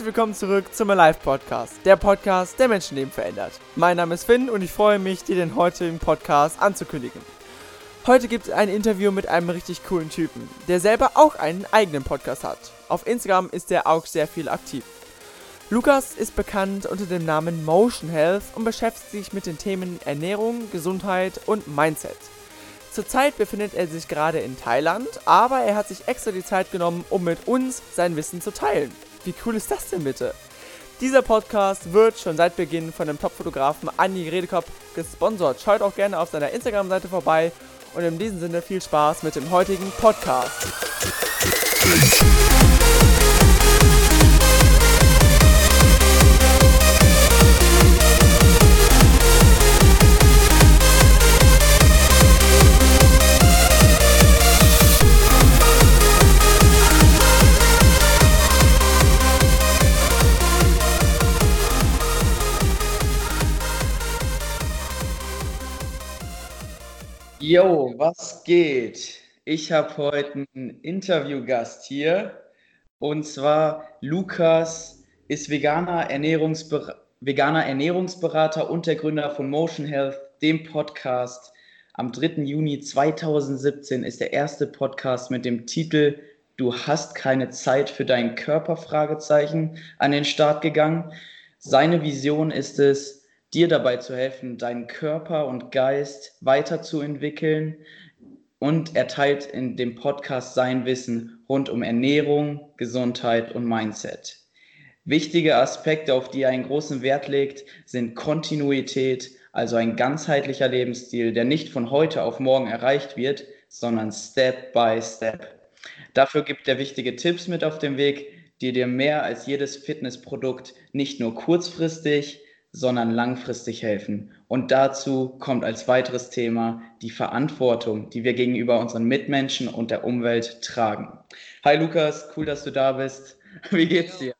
Herzlich willkommen zurück zum Alive Podcast, der Podcast, der Menschenleben verändert. Mein Name ist Finn und ich freue mich, dir den heutigen Podcast anzukündigen. Heute gibt es ein Interview mit einem richtig coolen Typen, der selber auch einen eigenen Podcast hat. Auf Instagram ist er auch sehr viel aktiv. Lukas ist bekannt unter dem Namen Motion Health und beschäftigt sich mit den Themen Ernährung, Gesundheit und Mindset. Zurzeit befindet er sich gerade in Thailand, aber er hat sich extra die Zeit genommen, um mit uns sein Wissen zu teilen. Wie cool ist das denn bitte? Dieser Podcast wird schon seit Beginn von dem Top-Fotografen Anni Redekopf gesponsert. Schaut auch gerne auf seiner Instagram-Seite vorbei und in diesem Sinne viel Spaß mit dem heutigen Podcast. Yo, was geht? Ich habe heute einen Interviewgast hier und zwar Lukas ist veganer, Ernährungsber veganer Ernährungsberater und der Gründer von Motion Health, dem Podcast. Am 3. Juni 2017 ist der erste Podcast mit dem Titel Du hast keine Zeit für deinen Körper? An den Start gegangen. Seine Vision ist es, dir dabei zu helfen, deinen Körper und Geist weiterzuentwickeln. Und er teilt in dem Podcast sein Wissen rund um Ernährung, Gesundheit und Mindset. Wichtige Aspekte, auf die er einen großen Wert legt, sind Kontinuität, also ein ganzheitlicher Lebensstil, der nicht von heute auf morgen erreicht wird, sondern Step by Step. Dafür gibt er wichtige Tipps mit auf den Weg, die dir mehr als jedes Fitnessprodukt nicht nur kurzfristig, sondern langfristig helfen. Und dazu kommt als weiteres Thema die Verantwortung, die wir gegenüber unseren Mitmenschen und der Umwelt tragen. Hi Lukas, cool, dass du da bist. Wie geht's dir?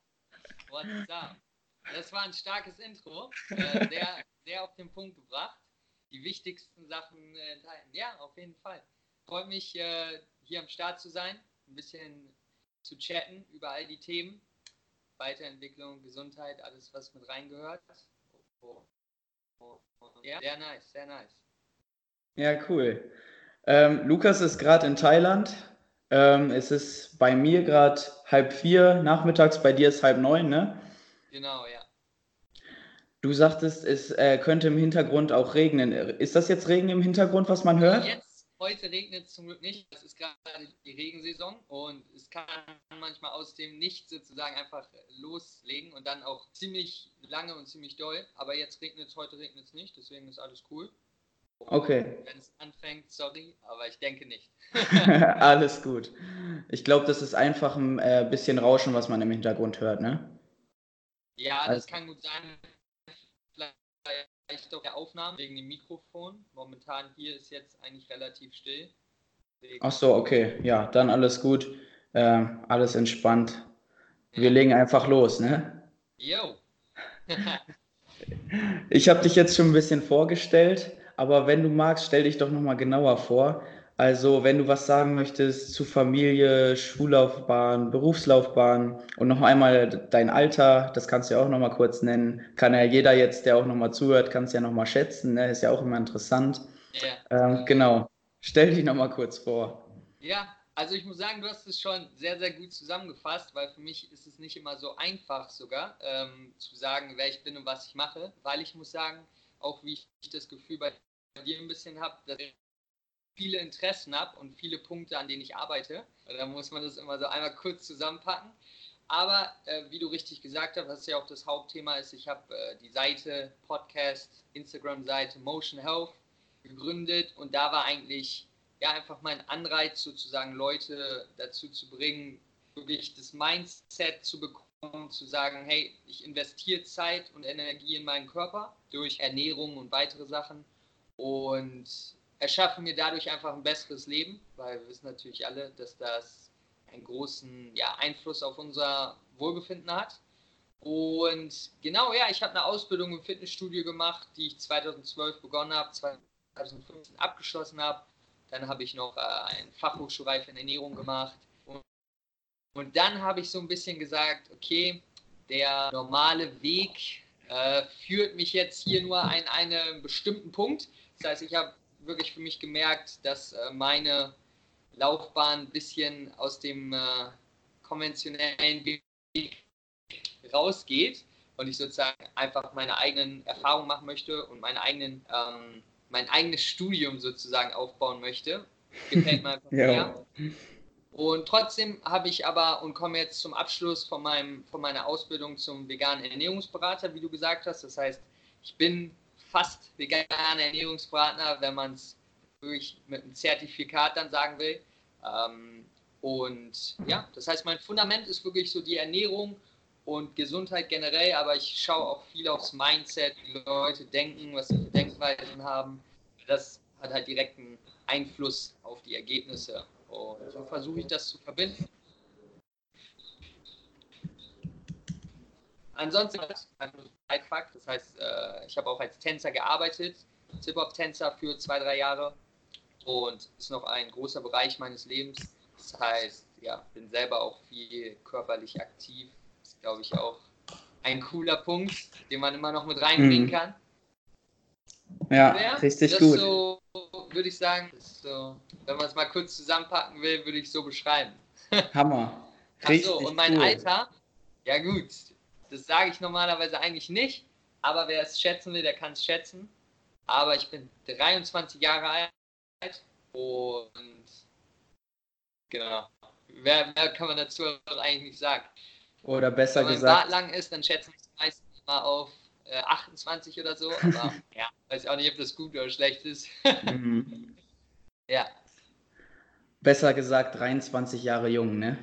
Das war ein starkes Intro, äh, sehr, sehr auf den Punkt gebracht. Die wichtigsten Sachen äh, enthalten. Ja, auf jeden Fall. Freut mich, äh, hier am Start zu sein, ein bisschen zu chatten über all die Themen. Weiterentwicklung, Gesundheit, alles, was mit reingehört. Ja, sehr nice, sehr nice. Ja, cool. Ähm, Lukas ist gerade in Thailand. Ähm, es ist bei mir gerade halb vier nachmittags, bei dir ist halb neun, ne? Genau, ja. Du sagtest, es äh, könnte im Hintergrund auch regnen. Ist das jetzt Regen im Hintergrund, was man hört? Jetzt Heute regnet es zum Glück nicht. Es ist gerade die Regensaison und es kann manchmal aus dem Nichts sozusagen einfach loslegen und dann auch ziemlich lange und ziemlich doll. Aber jetzt regnet es, heute regnet es nicht, deswegen ist alles cool. Und okay. Wenn es anfängt, sorry, aber ich denke nicht. alles gut. Ich glaube, das ist einfach ein äh, bisschen Rauschen, was man im Hintergrund hört, ne? Ja, das also. kann gut sein auch der Aufnahme wegen dem Mikrofon. Momentan hier ist jetzt eigentlich relativ still. Ach so, okay. Ja, dann alles gut. Äh, alles entspannt. Wir legen einfach los, ne? Jo. ich habe dich jetzt schon ein bisschen vorgestellt, aber wenn du magst, stell dich doch nochmal genauer vor. Also, wenn du was sagen möchtest zu Familie, Schullaufbahn, Berufslaufbahn und noch einmal dein Alter, das kannst du ja auch noch mal kurz nennen. Kann ja jeder jetzt, der auch noch mal zuhört, kann es ja noch mal schätzen. Ne? Ist ja auch immer interessant. Ja. Ähm, genau. Stell dich noch mal kurz vor. Ja, also ich muss sagen, du hast es schon sehr, sehr gut zusammengefasst, weil für mich ist es nicht immer so einfach sogar ähm, zu sagen, wer ich bin und was ich mache, weil ich muss sagen, auch wie ich das Gefühl bei dir ein bisschen habe, dass viele Interessen habe und viele Punkte, an denen ich arbeite. Da muss man das immer so einmal kurz zusammenpacken. Aber äh, wie du richtig gesagt hast, was ja auch das Hauptthema ist, ich habe äh, die Seite, Podcast, Instagram-Seite Motion Health gegründet und da war eigentlich ja einfach mein Anreiz sozusagen Leute dazu zu bringen, wirklich das Mindset zu bekommen, zu sagen, hey, ich investiere Zeit und Energie in meinen Körper durch Ernährung und weitere Sachen und erschaffen mir dadurch einfach ein besseres Leben, weil wir wissen natürlich alle, dass das einen großen ja, Einfluss auf unser Wohlbefinden hat. Und genau, ja, ich habe eine Ausbildung im Fitnessstudio gemacht, die ich 2012 begonnen habe, 2015 abgeschlossen habe. Dann habe ich noch äh, einen Fachhochschulreif in Ernährung gemacht. Und, und dann habe ich so ein bisschen gesagt, okay, der normale Weg äh, führt mich jetzt hier nur an einen bestimmten Punkt. Das heißt, ich habe wirklich für mich gemerkt, dass äh, meine Laufbahn ein bisschen aus dem äh, konventionellen Weg rausgeht und ich sozusagen einfach meine eigenen Erfahrungen machen möchte und meine eigenen, ähm, mein eigenes Studium sozusagen aufbauen möchte. Gefällt mir einfach ja. Und trotzdem habe ich aber und komme jetzt zum Abschluss von, meinem, von meiner Ausbildung zum veganen Ernährungsberater, wie du gesagt hast. Das heißt, ich bin fast veganer Ernährungsberater, wenn man es wirklich mit einem Zertifikat dann sagen will. Ähm, und ja, das heißt, mein Fundament ist wirklich so die Ernährung und Gesundheit generell, aber ich schaue auch viel aufs Mindset, wie Leute denken, was sie für Denkweisen haben. Das hat halt direkten Einfluss auf die Ergebnisse. Und so versuche ich das zu verbinden. Ansonsten ein Fakt, das heißt, äh, ich habe auch als Tänzer gearbeitet, Hip-Hop-Tänzer für zwei, drei Jahre und ist noch ein großer Bereich meines Lebens. Das heißt, ja, bin selber auch viel körperlich aktiv. Das ist, glaube ich, auch ein cooler Punkt, den man immer noch mit reinbringen mhm. kann. Ja, ja richtig das gut. So, würde ich sagen, so, wenn man es mal kurz zusammenpacken will, würde ich so beschreiben. Hammer. Richtig Achso, und mein cool. Alter, ja gut, das sage ich normalerweise eigentlich nicht, aber wer es schätzen will, der kann es schätzen. Aber ich bin 23 Jahre alt und genau. Mehr, mehr kann man dazu eigentlich nicht sagen. Oder besser Wenn gesagt. Wenn Bart lang ist, dann schätzen es meistens mal auf äh, 28 oder so. Aber ja, weiß auch nicht, ob das gut oder schlecht ist. mhm. Ja. Besser gesagt 23 Jahre jung, ne?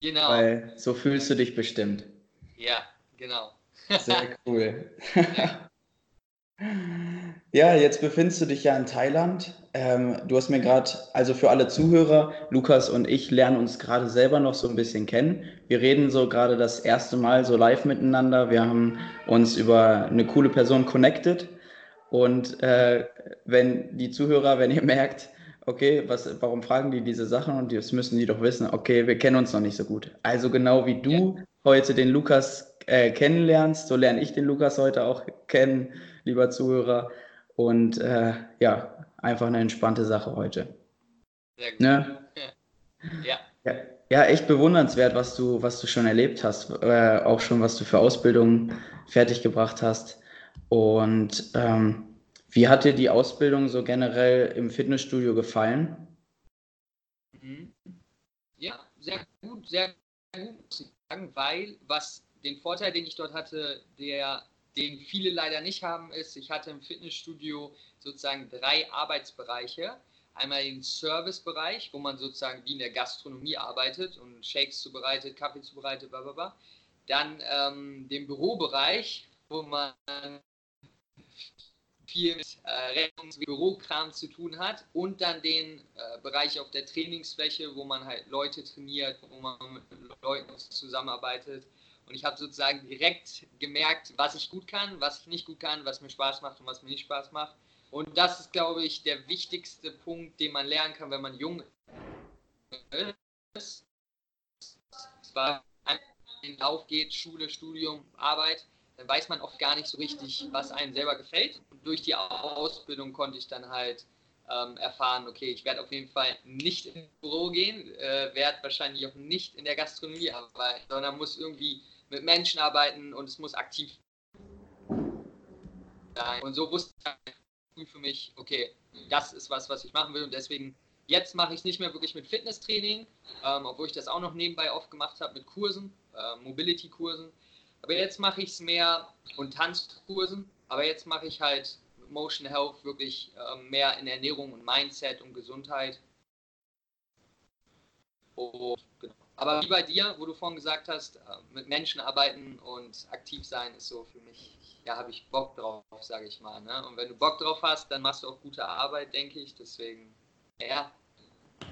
Genau. Weil so fühlst du dich bestimmt. Ja, genau. Sehr cool. Ja, jetzt befindest du dich ja in Thailand. Ähm, du hast mir gerade, also für alle Zuhörer, Lukas und ich lernen uns gerade selber noch so ein bisschen kennen. Wir reden so gerade das erste Mal so live miteinander. Wir haben uns über eine coole Person connected. Und äh, wenn die Zuhörer, wenn ihr merkt, okay, was, warum fragen die diese Sachen und das müssen die doch wissen, okay, wir kennen uns noch nicht so gut. Also genau wie du ja. heute den Lukas äh, kennenlernst, so lerne ich den Lukas heute auch kennen, lieber Zuhörer. Und äh, ja, einfach eine entspannte Sache heute. Sehr gut. Ne? Ja. ja. Ja, echt bewundernswert, was du, was du schon erlebt hast, äh, auch schon, was du für Ausbildung fertiggebracht hast. Und ähm, wie hat dir die Ausbildung so generell im Fitnessstudio gefallen? Mhm. Ja, sehr gut, sehr gut, muss ich sagen, weil was den Vorteil, den ich dort hatte, der, den viele leider nicht haben, ist, ich hatte im Fitnessstudio sozusagen drei Arbeitsbereiche. Einmal den Servicebereich, wo man sozusagen wie in der Gastronomie arbeitet und Shakes zubereitet, Kaffee zubereitet, bla bla bla. Dann ähm, den Bürobereich, wo man viel mit äh, Rechnungs- Bürokram zu tun hat und dann den äh, Bereich auf der Trainingsfläche, wo man halt Leute trainiert, wo man mit Leuten zusammenarbeitet. Und ich habe sozusagen direkt gemerkt, was ich gut kann, was ich nicht gut kann, was mir Spaß macht und was mir nicht Spaß macht. Und das ist, glaube ich, der wichtigste Punkt, den man lernen kann, wenn man jung ist. Zwar in den Lauf geht, Schule, Studium, Arbeit, dann weiß man oft gar nicht so richtig, was einem selber gefällt. Und durch die Ausbildung konnte ich dann halt ähm, erfahren, okay, ich werde auf jeden Fall nicht ins Büro gehen, äh, werde wahrscheinlich auch nicht in der Gastronomie arbeiten, sondern muss irgendwie mit Menschen arbeiten und es muss aktiv sein. Und so wusste ich für mich, okay, das ist was, was ich machen will und deswegen jetzt mache ich es nicht mehr wirklich mit Fitnesstraining, ähm, obwohl ich das auch noch nebenbei oft gemacht habe mit Kursen, äh, Mobility-Kursen. Aber jetzt mache ich es mehr und Tanzkursen, aber jetzt mache ich halt Motion Health wirklich äh, mehr in Ernährung und Mindset und Gesundheit. Und, genau. Aber wie bei dir, wo du vorhin gesagt hast, äh, mit Menschen arbeiten und aktiv sein ist so für mich, ja, habe ich Bock drauf, sage ich mal. Ne? Und wenn du Bock drauf hast, dann machst du auch gute Arbeit, denke ich. Deswegen, ja.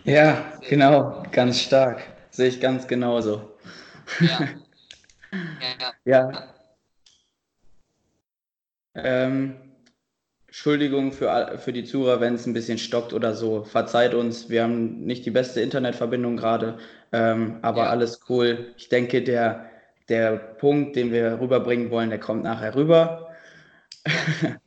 Ja, genau, ganz stark. Sehe ich ganz genauso. Ja. ja. ja. Ähm, Entschuldigung für, für die Zuhörer, wenn es ein bisschen stockt oder so. Verzeiht uns, wir haben nicht die beste Internetverbindung gerade, ähm, aber ja. alles cool. Ich denke, der der Punkt, den wir rüberbringen wollen, der kommt nachher rüber.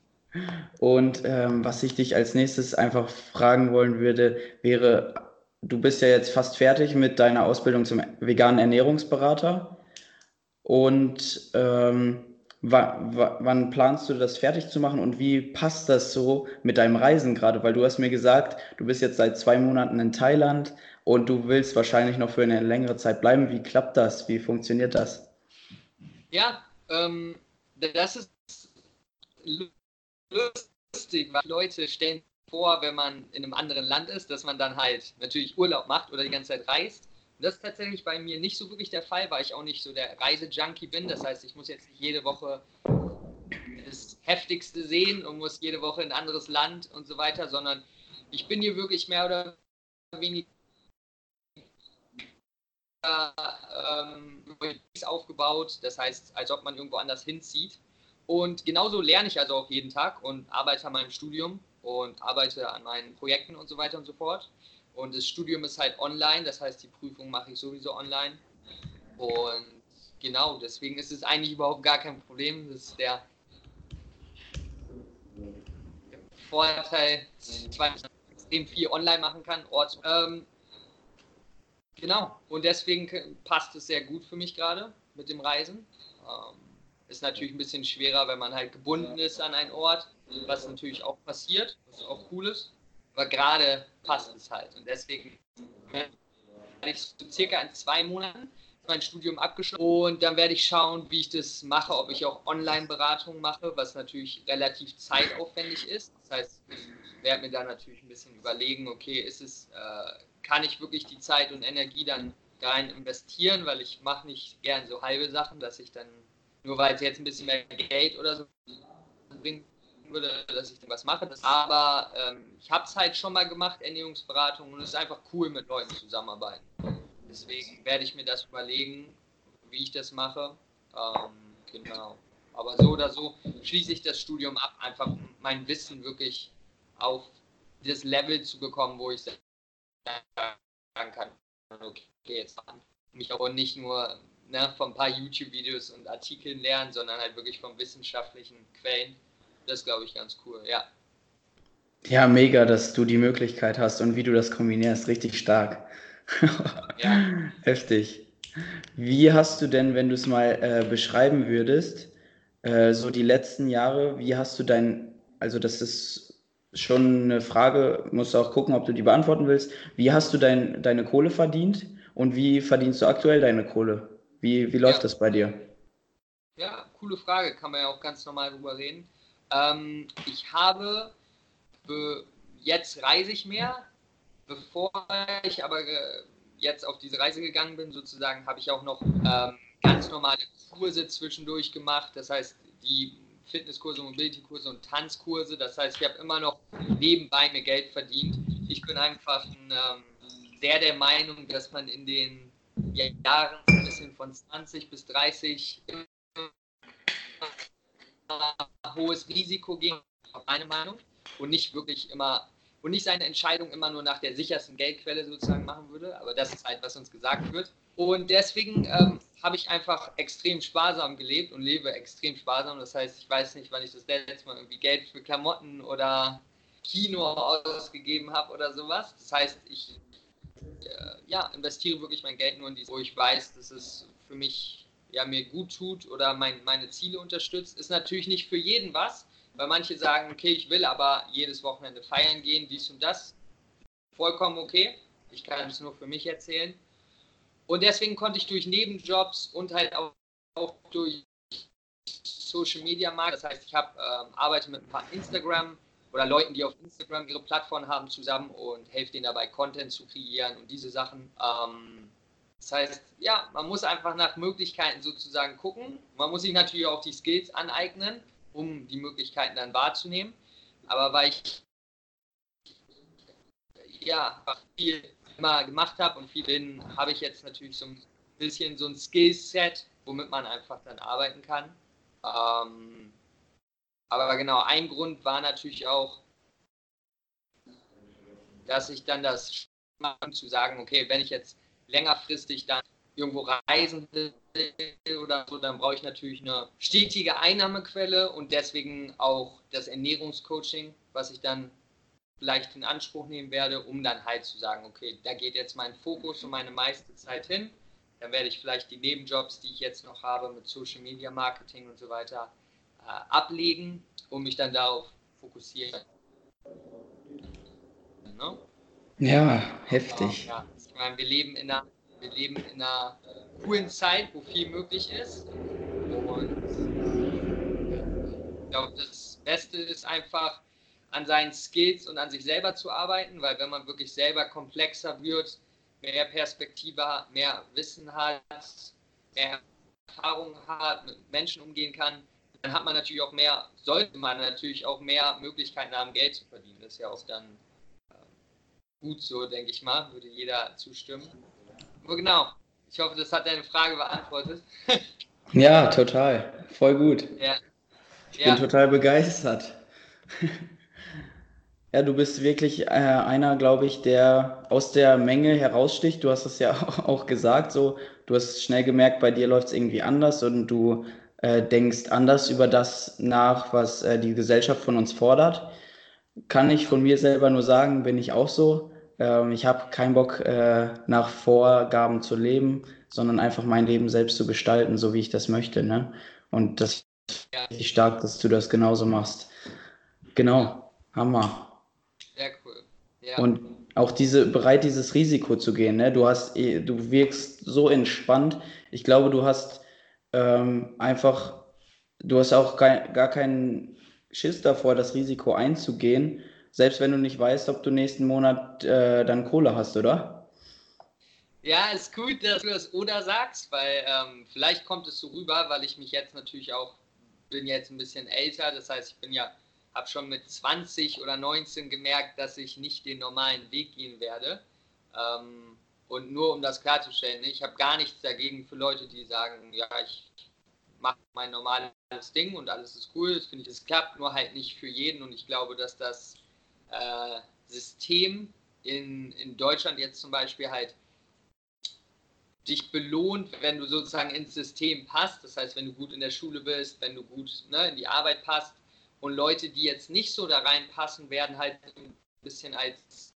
Und ähm, was ich dich als nächstes einfach fragen wollen würde, wäre, du bist ja jetzt fast fertig mit deiner Ausbildung zum veganen Ernährungsberater. Und ähm, wann planst du das fertig zu machen und wie passt das so mit deinem Reisen gerade? Weil du hast mir gesagt, du bist jetzt seit zwei Monaten in Thailand und du willst wahrscheinlich noch für eine längere Zeit bleiben. Wie klappt das? Wie funktioniert das? Ja, ähm, das ist lustig, weil Leute stellen vor, wenn man in einem anderen Land ist, dass man dann halt natürlich Urlaub macht oder die ganze Zeit reist. Das ist tatsächlich bei mir nicht so wirklich der Fall, weil ich auch nicht so der Reisejunkie bin. Das heißt, ich muss jetzt nicht jede Woche das Heftigste sehen und muss jede Woche in ein anderes Land und so weiter, sondern ich bin hier wirklich mehr oder weniger ähm, aufgebaut. Das heißt, als ob man irgendwo anders hinzieht. Und genauso lerne ich also auch jeden Tag und arbeite an meinem Studium und arbeite an meinen Projekten und so weiter und so fort. Und das Studium ist halt online, das heißt, die Prüfung mache ich sowieso online. Und genau, deswegen ist es eigentlich überhaupt gar kein Problem. Das ist der Vorteil, weil man extrem viel online machen kann. Ort, ähm, genau, und deswegen passt es sehr gut für mich gerade mit dem Reisen. Ähm, ist natürlich ein bisschen schwerer, wenn man halt gebunden ist an einen Ort, was natürlich auch passiert, was auch cool ist. Aber gerade passt es halt. Und deswegen werde ich so circa in zwei Monaten mein Studium abgeschlossen und dann werde ich schauen, wie ich das mache, ob ich auch Online-Beratung mache, was natürlich relativ zeitaufwendig ist. Das heißt, ich werde mir da natürlich ein bisschen überlegen, okay, ist es, äh, kann ich wirklich die Zeit und Energie dann rein investieren, weil ich mache nicht gern so halbe Sachen, dass ich dann nur weil es jetzt ein bisschen mehr Geld oder so bringen würde, dass ich was mache. aber ähm, ich habe es halt schon mal gemacht, Ernährungsberatung, und es ist einfach cool, mit Leuten zusammenarbeiten. Deswegen werde ich mir das überlegen, wie ich das mache. Ähm, genau. Aber so oder so schließe ich das Studium ab, einfach mein Wissen wirklich auf das Level zu bekommen, wo ich sagen kann, okay, jetzt mich auch nicht nur ne, von ein paar YouTube-Videos und Artikeln lernen, sondern halt wirklich von wissenschaftlichen Quellen. Das glaube ich ganz cool, ja. Ja, mega, dass du die Möglichkeit hast und wie du das kombinierst, richtig stark. ja. Heftig. Wie hast du denn, wenn du es mal äh, beschreiben würdest, äh, so die letzten Jahre, wie hast du dein, also das ist schon eine Frage, musst du auch gucken, ob du die beantworten willst. Wie hast du dein, deine Kohle verdient und wie verdienst du aktuell deine Kohle? Wie, wie läuft ja. das bei dir? Ja, coole Frage, kann man ja auch ganz normal drüber reden. Ähm, ich habe, jetzt reise ich mehr, bevor ich aber jetzt auf diese Reise gegangen bin, sozusagen, habe ich auch noch ähm, ganz normale Kurse zwischendurch gemacht. Das heißt, die Fitnesskurse, Mobility-Kurse und Tanzkurse. Das heißt, ich habe immer noch nebenbei mir Geld verdient. Ich bin einfach ein, ähm, sehr der Meinung, dass man in den Jahren ein bisschen von 20 bis 30 hohes Risiko gehen, auf meine Meinung, und nicht wirklich immer und nicht seine Entscheidung immer nur nach der sichersten Geldquelle sozusagen machen würde, aber das ist halt, was uns gesagt wird. Und deswegen ähm, habe ich einfach extrem sparsam gelebt und lebe extrem sparsam. Das heißt, ich weiß nicht, wann ich das letzte Mal irgendwie Geld für Klamotten oder Kino ausgegeben habe oder sowas. Das heißt, ich äh, ja, investiere wirklich mein Geld nur in die, wo ich weiß, dass es für mich ja, mir gut tut oder mein, meine Ziele unterstützt. Ist natürlich nicht für jeden was, weil manche sagen, okay, ich will aber jedes Wochenende feiern gehen, dies und das. Vollkommen okay. Ich kann es nur für mich erzählen. Und deswegen konnte ich durch Nebenjobs und halt auch, auch durch Social Media Markt, das heißt, ich habe ähm, arbeite mit ein paar Instagram oder Leuten, die auf Instagram ihre Plattform haben, zusammen und helfe denen dabei, Content zu kreieren und diese Sachen. Ähm, das heißt, ja, man muss einfach nach Möglichkeiten sozusagen gucken. Man muss sich natürlich auch die Skills aneignen, um die Möglichkeiten dann wahrzunehmen. Aber weil ich ja viel immer gemacht habe und viel bin, habe ich jetzt natürlich so ein bisschen so ein Skillset, womit man einfach dann arbeiten kann. Ähm, aber genau, ein Grund war natürlich auch, dass ich dann das zu sagen, okay, wenn ich jetzt längerfristig dann irgendwo reisen will oder so, dann brauche ich natürlich eine stetige Einnahmequelle und deswegen auch das Ernährungscoaching, was ich dann vielleicht in Anspruch nehmen werde, um dann halt zu sagen, okay, da geht jetzt mein Fokus und meine meiste Zeit hin. Dann werde ich vielleicht die Nebenjobs, die ich jetzt noch habe mit Social Media Marketing und so weiter, äh, ablegen und mich dann darauf fokussieren. Ne? Ja, heftig. Ja, ich meine, wir leben in einer, wir leben in einer coolen Zeit, wo viel möglich ist. Und ich glaube, das Beste ist einfach, an seinen Skills und an sich selber zu arbeiten, weil wenn man wirklich selber komplexer wird, mehr Perspektive hat, mehr Wissen hat, mehr Erfahrung hat, mit Menschen umgehen kann, dann hat man natürlich auch mehr, sollte man natürlich auch mehr Möglichkeiten haben, Geld zu verdienen. Das ist ja auch dann äh, gut so, denke ich mal, würde jeder zustimmen. Aber genau, ich hoffe, das hat deine Frage beantwortet. ja, total. Voll gut. Ja. Ich ja. bin total begeistert. Ja, du bist wirklich äh, einer, glaube ich, der aus der Menge heraussticht. Du hast es ja auch gesagt, so du hast schnell gemerkt, bei dir läuft es irgendwie anders und du äh, denkst anders über das nach, was äh, die Gesellschaft von uns fordert. Kann ich von mir selber nur sagen, bin ich auch so. Ähm, ich habe keinen Bock, äh, nach Vorgaben zu leben, sondern einfach mein Leben selbst zu gestalten, so wie ich das möchte. Ne? Und das ist richtig stark, dass du das genauso machst. Genau, Hammer. Sehr cool. Ja. Und auch diese, bereit, dieses Risiko zu gehen. Ne? Du hast, eh, du wirkst so entspannt. Ich glaube, du hast ähm, einfach, du hast auch kein, gar keinen Schiss davor, das Risiko einzugehen, selbst wenn du nicht weißt, ob du nächsten Monat äh, dann Kohle hast, oder? Ja, ist gut, dass du das oder sagst, weil ähm, vielleicht kommt es so rüber, weil ich mich jetzt natürlich auch bin jetzt ein bisschen älter, das heißt, ich bin ja habe schon mit 20 oder 19 gemerkt, dass ich nicht den normalen Weg gehen werde. Ähm, und nur um das klarzustellen, ich habe gar nichts dagegen für Leute, die sagen, ja, ich mache mein normales Ding und alles ist cool. Das finde ich, es klappt nur halt nicht für jeden. Und ich glaube, dass das äh, System in, in Deutschland jetzt zum Beispiel halt dich belohnt, wenn du sozusagen ins System passt. Das heißt, wenn du gut in der Schule bist, wenn du gut ne, in die Arbeit passt, und Leute, die jetzt nicht so da reinpassen, werden halt ein bisschen als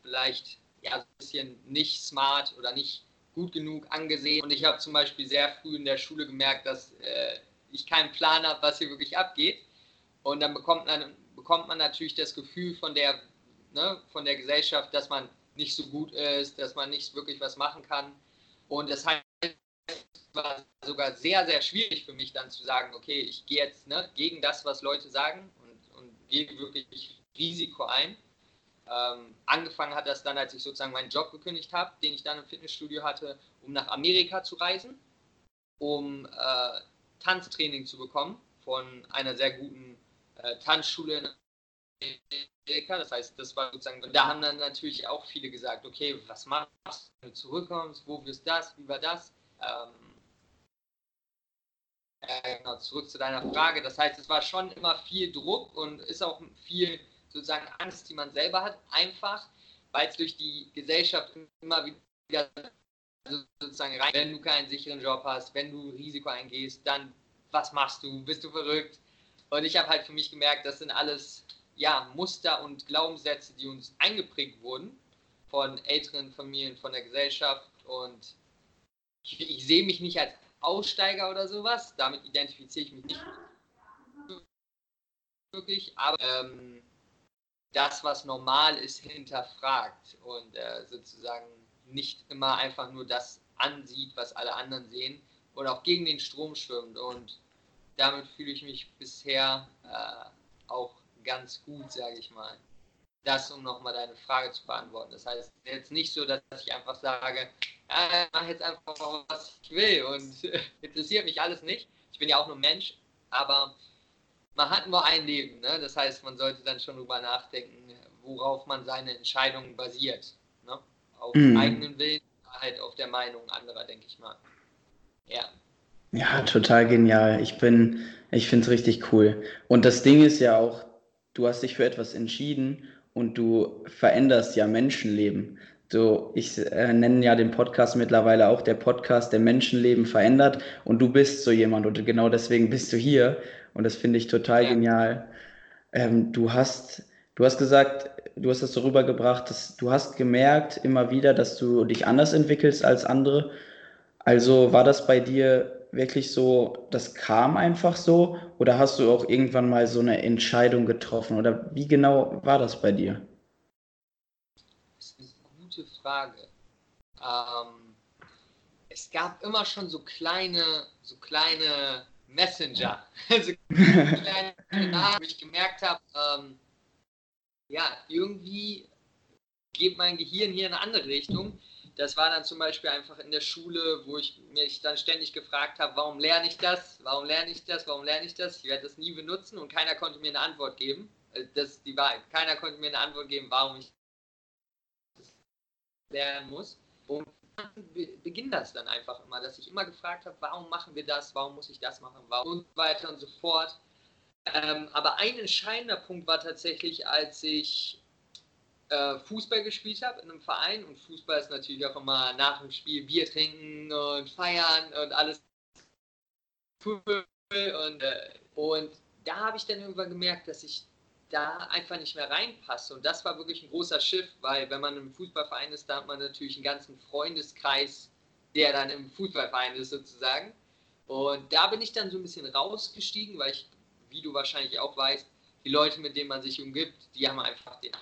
vielleicht ja, ein bisschen nicht smart oder nicht gut genug angesehen. Und ich habe zum Beispiel sehr früh in der Schule gemerkt, dass äh, ich keinen Plan habe, was hier wirklich abgeht. Und dann bekommt man, bekommt man natürlich das Gefühl von der, ne, von der Gesellschaft, dass man nicht so gut ist, dass man nicht wirklich was machen kann. Und das heißt, war sogar sehr, sehr schwierig für mich dann zu sagen, okay, ich gehe jetzt ne, gegen das, was Leute sagen und, und gehe wirklich Risiko ein. Ähm, angefangen hat das dann, als ich sozusagen meinen Job gekündigt habe, den ich dann im Fitnessstudio hatte, um nach Amerika zu reisen, um äh, Tanztraining zu bekommen von einer sehr guten äh, Tanzschule in Amerika. Das heißt, das war sozusagen, da haben dann natürlich auch viele gesagt, okay, was machst du, wenn du zurückkommst, wo wirst das, wie war das? Ähm, äh, genau, zurück zu deiner Frage. Das heißt, es war schon immer viel Druck und ist auch viel sozusagen Angst, die man selber hat, einfach, weil es durch die Gesellschaft immer wieder sozusagen rein, wenn du keinen sicheren Job hast, wenn du Risiko eingehst, dann was machst du? Bist du verrückt? Und ich habe halt für mich gemerkt, das sind alles ja, Muster und Glaubenssätze, die uns eingeprägt wurden von älteren Familien, von der Gesellschaft. Und ich, ich sehe mich nicht als Aussteiger oder sowas. Damit identifiziere ich mich nicht wirklich, aber ähm, das, was normal ist, hinterfragt und äh, sozusagen nicht immer einfach nur das ansieht, was alle anderen sehen und auch gegen den Strom schwimmt. Und damit fühle ich mich bisher äh, auch ganz gut, sage ich mal. Das, um nochmal deine Frage zu beantworten. Das heißt jetzt nicht so, dass ich einfach sage, ja, ich mache jetzt einfach, was ich will und interessiert mich alles nicht. Ich bin ja auch nur Mensch, aber man hat nur ein Leben. Ne? Das heißt, man sollte dann schon drüber nachdenken, worauf man seine Entscheidungen basiert. Ne? Auf mhm. eigenen Willen, halt auf der Meinung anderer, denke ich mal. Ja. Ja, total genial. Ich bin, ich finde es richtig cool. Und das Ding ist ja auch, du hast dich für etwas entschieden und du veränderst ja Menschenleben. So, ich äh, nenne ja den Podcast mittlerweile auch der Podcast, der Menschenleben verändert. Und du bist so jemand und genau deswegen bist du hier. Und das finde ich total genial. Ähm, du hast, du hast gesagt, du hast das so rübergebracht, dass du hast gemerkt immer wieder, dass du dich anders entwickelst als andere. Also war das bei dir wirklich so, das kam einfach so oder hast du auch irgendwann mal so eine Entscheidung getroffen oder wie genau war das bei dir? gute Frage. Ähm, es gab immer schon so kleine, so kleine Messenger, also kleine Nachrichten, wo ich gemerkt habe, ähm, ja, irgendwie geht mein Gehirn hier in eine andere Richtung. Das war dann zum Beispiel einfach in der Schule, wo ich mich dann ständig gefragt habe, warum lerne ich das? Warum lerne ich das? Warum lerne ich das? Ich werde das nie benutzen und keiner konnte mir eine Antwort geben. Äh, das ist die Wahrheit. Keiner konnte mir eine Antwort geben, warum ich lernen muss. Und dann beginnt das dann einfach immer, dass ich immer gefragt habe, warum machen wir das, warum muss ich das machen, warum und weiter und so fort. Ähm, aber ein entscheidender Punkt war tatsächlich, als ich äh, Fußball gespielt habe in einem Verein und Fußball ist natürlich auch immer nach dem Spiel Bier trinken und feiern und alles cool und, äh, und da habe ich dann irgendwann gemerkt, dass ich da einfach nicht mehr reinpasse. Und das war wirklich ein großer Schiff, weil wenn man im Fußballverein ist, da hat man natürlich einen ganzen Freundeskreis, der dann im Fußballverein ist sozusagen. Und da bin ich dann so ein bisschen rausgestiegen, weil ich, wie du wahrscheinlich auch weißt, die Leute, mit denen man sich umgibt, die haben einfach den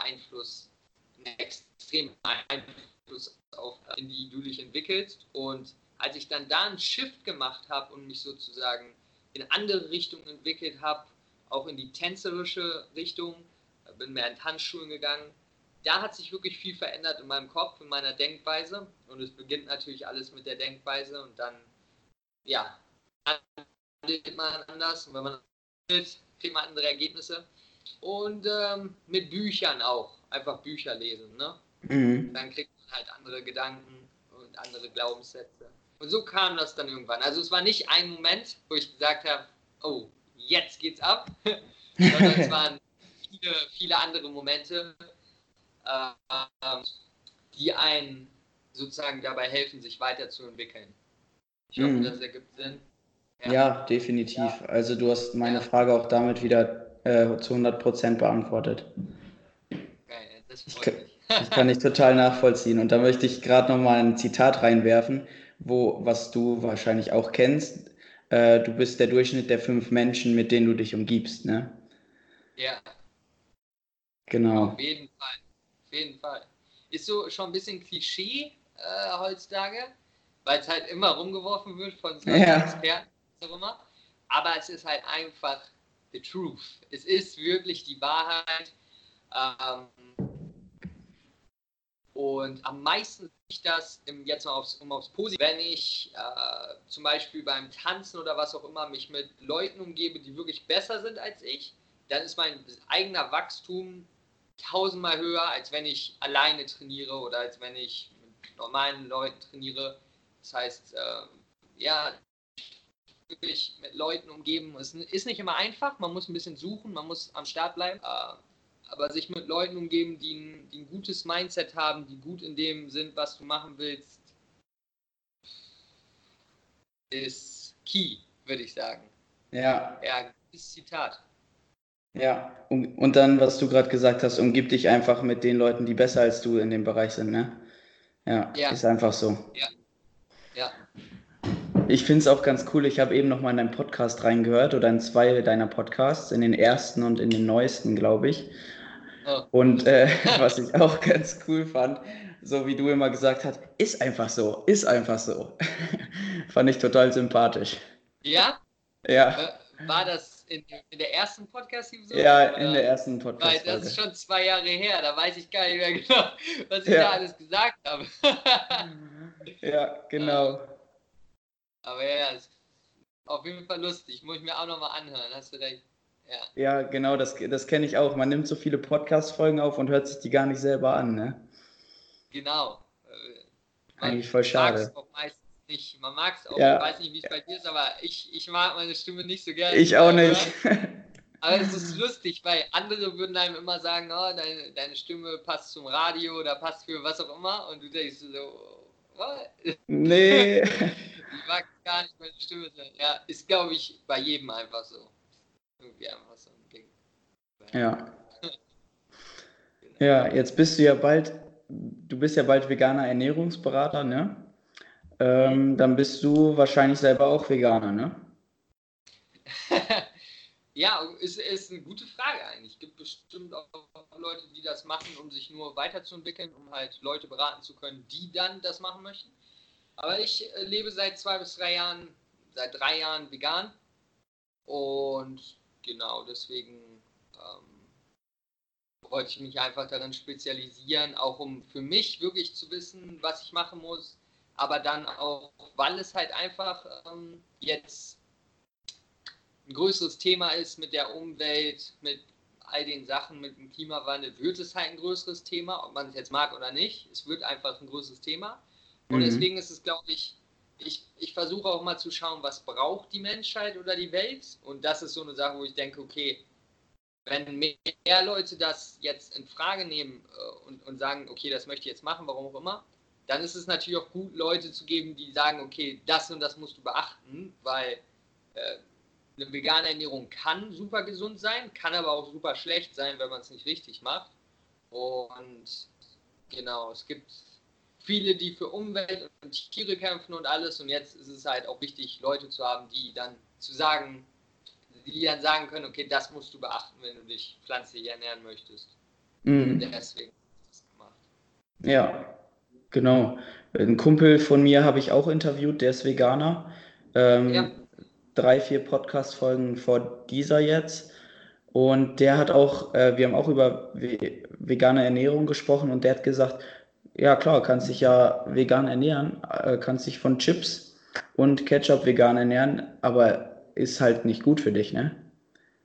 Einfluss, einen extremen Einfluss auf, in die du dich entwickelst. Und als ich dann da einen Shift gemacht habe und mich sozusagen in andere Richtungen entwickelt habe, auch in die tänzerische Richtung, bin mehr in Tanzschulen gegangen. Da hat sich wirklich viel verändert in meinem Kopf, in meiner Denkweise. Und es beginnt natürlich alles mit der Denkweise und dann, ja, handelt man anders. Und wenn man handelt, kriegt man andere Ergebnisse. Und ähm, mit Büchern auch. Einfach Bücher lesen. Ne? Mhm. Dann kriegt man halt andere Gedanken und andere Glaubenssätze. Und so kam das dann irgendwann. Also es war nicht ein Moment, wo ich gesagt habe, oh, jetzt geht's ab, sondern es waren viele, viele andere Momente, äh, die einen sozusagen dabei helfen, sich weiterzuentwickeln. Ich hoffe, mhm. das ergibt Sinn. Ja, ja definitiv. Ja. Also du hast meine ja. Frage auch damit wieder äh, zu 100% beantwortet. Geil, das freut mich. Das kann ich total nachvollziehen. Und da möchte ich gerade nochmal ein Zitat reinwerfen, wo, was du wahrscheinlich auch kennst äh, du bist der Durchschnitt der fünf Menschen, mit denen du dich umgibst, ne? Ja. Genau. Auf jeden Fall. Auf jeden Fall. Ist so schon ein bisschen Klischee äh, heutzutage, weil es halt immer rumgeworfen wird von so ja. Experten. Aber es ist halt einfach the truth. Es ist wirklich die Wahrheit. Ähm, und am meisten sehe ich das jetzt mal aufs, um aufs Positive, wenn ich äh, zum Beispiel beim Tanzen oder was auch immer mich mit Leuten umgebe, die wirklich besser sind als ich, dann ist mein eigener Wachstum tausendmal höher, als wenn ich alleine trainiere oder als wenn ich mit normalen Leuten trainiere. Das heißt, äh, ja, wirklich mit Leuten umgeben. Es ist nicht immer einfach, man muss ein bisschen suchen, man muss am Start bleiben. Äh, aber sich mit Leuten umgeben, die ein, die ein gutes Mindset haben, die gut in dem sind, was du machen willst, ist key, würde ich sagen. Ja. Ja, gutes Zitat. Ja, und, und dann, was du gerade gesagt hast, umgib dich einfach mit den Leuten, die besser als du in dem Bereich sind, ne? Ja, ja. ist einfach so. Ja. Ja. Ich finde es auch ganz cool. Ich habe eben noch mal in deinen Podcast reingehört oder in zwei deiner Podcasts, in den ersten und in den neuesten, glaube ich. Oh. Und äh, was ich auch ganz cool fand, so wie du immer gesagt hast, ist einfach so, ist einfach so. fand ich total sympathisch. Ja? Ja. War das in, in der ersten Podcast-Episode? Ja, in der ersten podcast Weil das ist schon zwei Jahre her, da weiß ich gar nicht mehr genau, was ich ja. da alles gesagt habe. ja, genau. Aber ja, ist auf jeden Fall lustig. Muss ich mir auch nochmal anhören, hast du recht. Ja, ja genau, das, das kenne ich auch. Man nimmt so viele Podcast-Folgen auf und hört sich die gar nicht selber an, ne? Genau. Man Eigentlich voll schade. Auch meistens nicht. Man mag es auch, ja. ich weiß nicht, wie es bei dir ist, aber ich, ich mag meine Stimme nicht so gerne. Ich auch nicht. Aber es ist lustig, weil andere würden einem immer sagen, oh, deine, deine Stimme passt zum Radio oder passt für was auch immer. Und du denkst so, what? Nee. ich mag gar nicht meine Stimme sein. Ja, ist glaube ich bei jedem einfach so. Irgendwie einfach so ein Ding. Ja. Ja, jetzt bist du ja bald, du bist ja bald veganer Ernährungsberater, ne? Ähm, dann bist du wahrscheinlich selber auch Veganer, ne? ja, ist, ist eine gute Frage eigentlich. Es gibt bestimmt auch Leute, die das machen, um sich nur weiterzuentwickeln, um halt Leute beraten zu können, die dann das machen möchten. Aber ich äh, lebe seit zwei bis drei Jahren, seit drei Jahren vegan. Und genau deswegen ähm, wollte ich mich einfach darin spezialisieren, auch um für mich wirklich zu wissen, was ich machen muss. Aber dann auch, weil es halt einfach ähm, jetzt ein größeres Thema ist mit der Umwelt, mit all den Sachen, mit dem Klimawandel, wird es halt ein größeres Thema, ob man es jetzt mag oder nicht. Es wird einfach ein größeres Thema. Und mhm. deswegen ist es, glaube ich, ich, ich versuche auch mal zu schauen, was braucht die Menschheit oder die Welt. Und das ist so eine Sache, wo ich denke, okay, wenn mehr Leute das jetzt in Frage nehmen äh, und, und sagen, okay, das möchte ich jetzt machen, warum auch immer, dann ist es natürlich auch gut, Leute zu geben, die sagen, okay, das und das musst du beachten, weil äh, eine vegane Ernährung kann super gesund sein, kann aber auch super schlecht sein, wenn man es nicht richtig macht. Und genau, es gibt viele, die für Umwelt und Tiere kämpfen und alles. Und jetzt ist es halt auch wichtig, Leute zu haben, die dann zu sagen, die dann sagen können, okay, das musst du beachten, wenn du dich pflanzlich ernähren möchtest. Mhm. Deswegen das gemacht. Ja, genau. Ein Kumpel von mir habe ich auch interviewt, der ist Veganer. Ähm, ja drei, vier Podcast-Folgen vor dieser jetzt. Und der hat auch, äh, wir haben auch über vegane Ernährung gesprochen und der hat gesagt, ja klar, kannst dich ja vegan ernähren, äh, kannst dich von Chips und Ketchup vegan ernähren, aber ist halt nicht gut für dich, ne?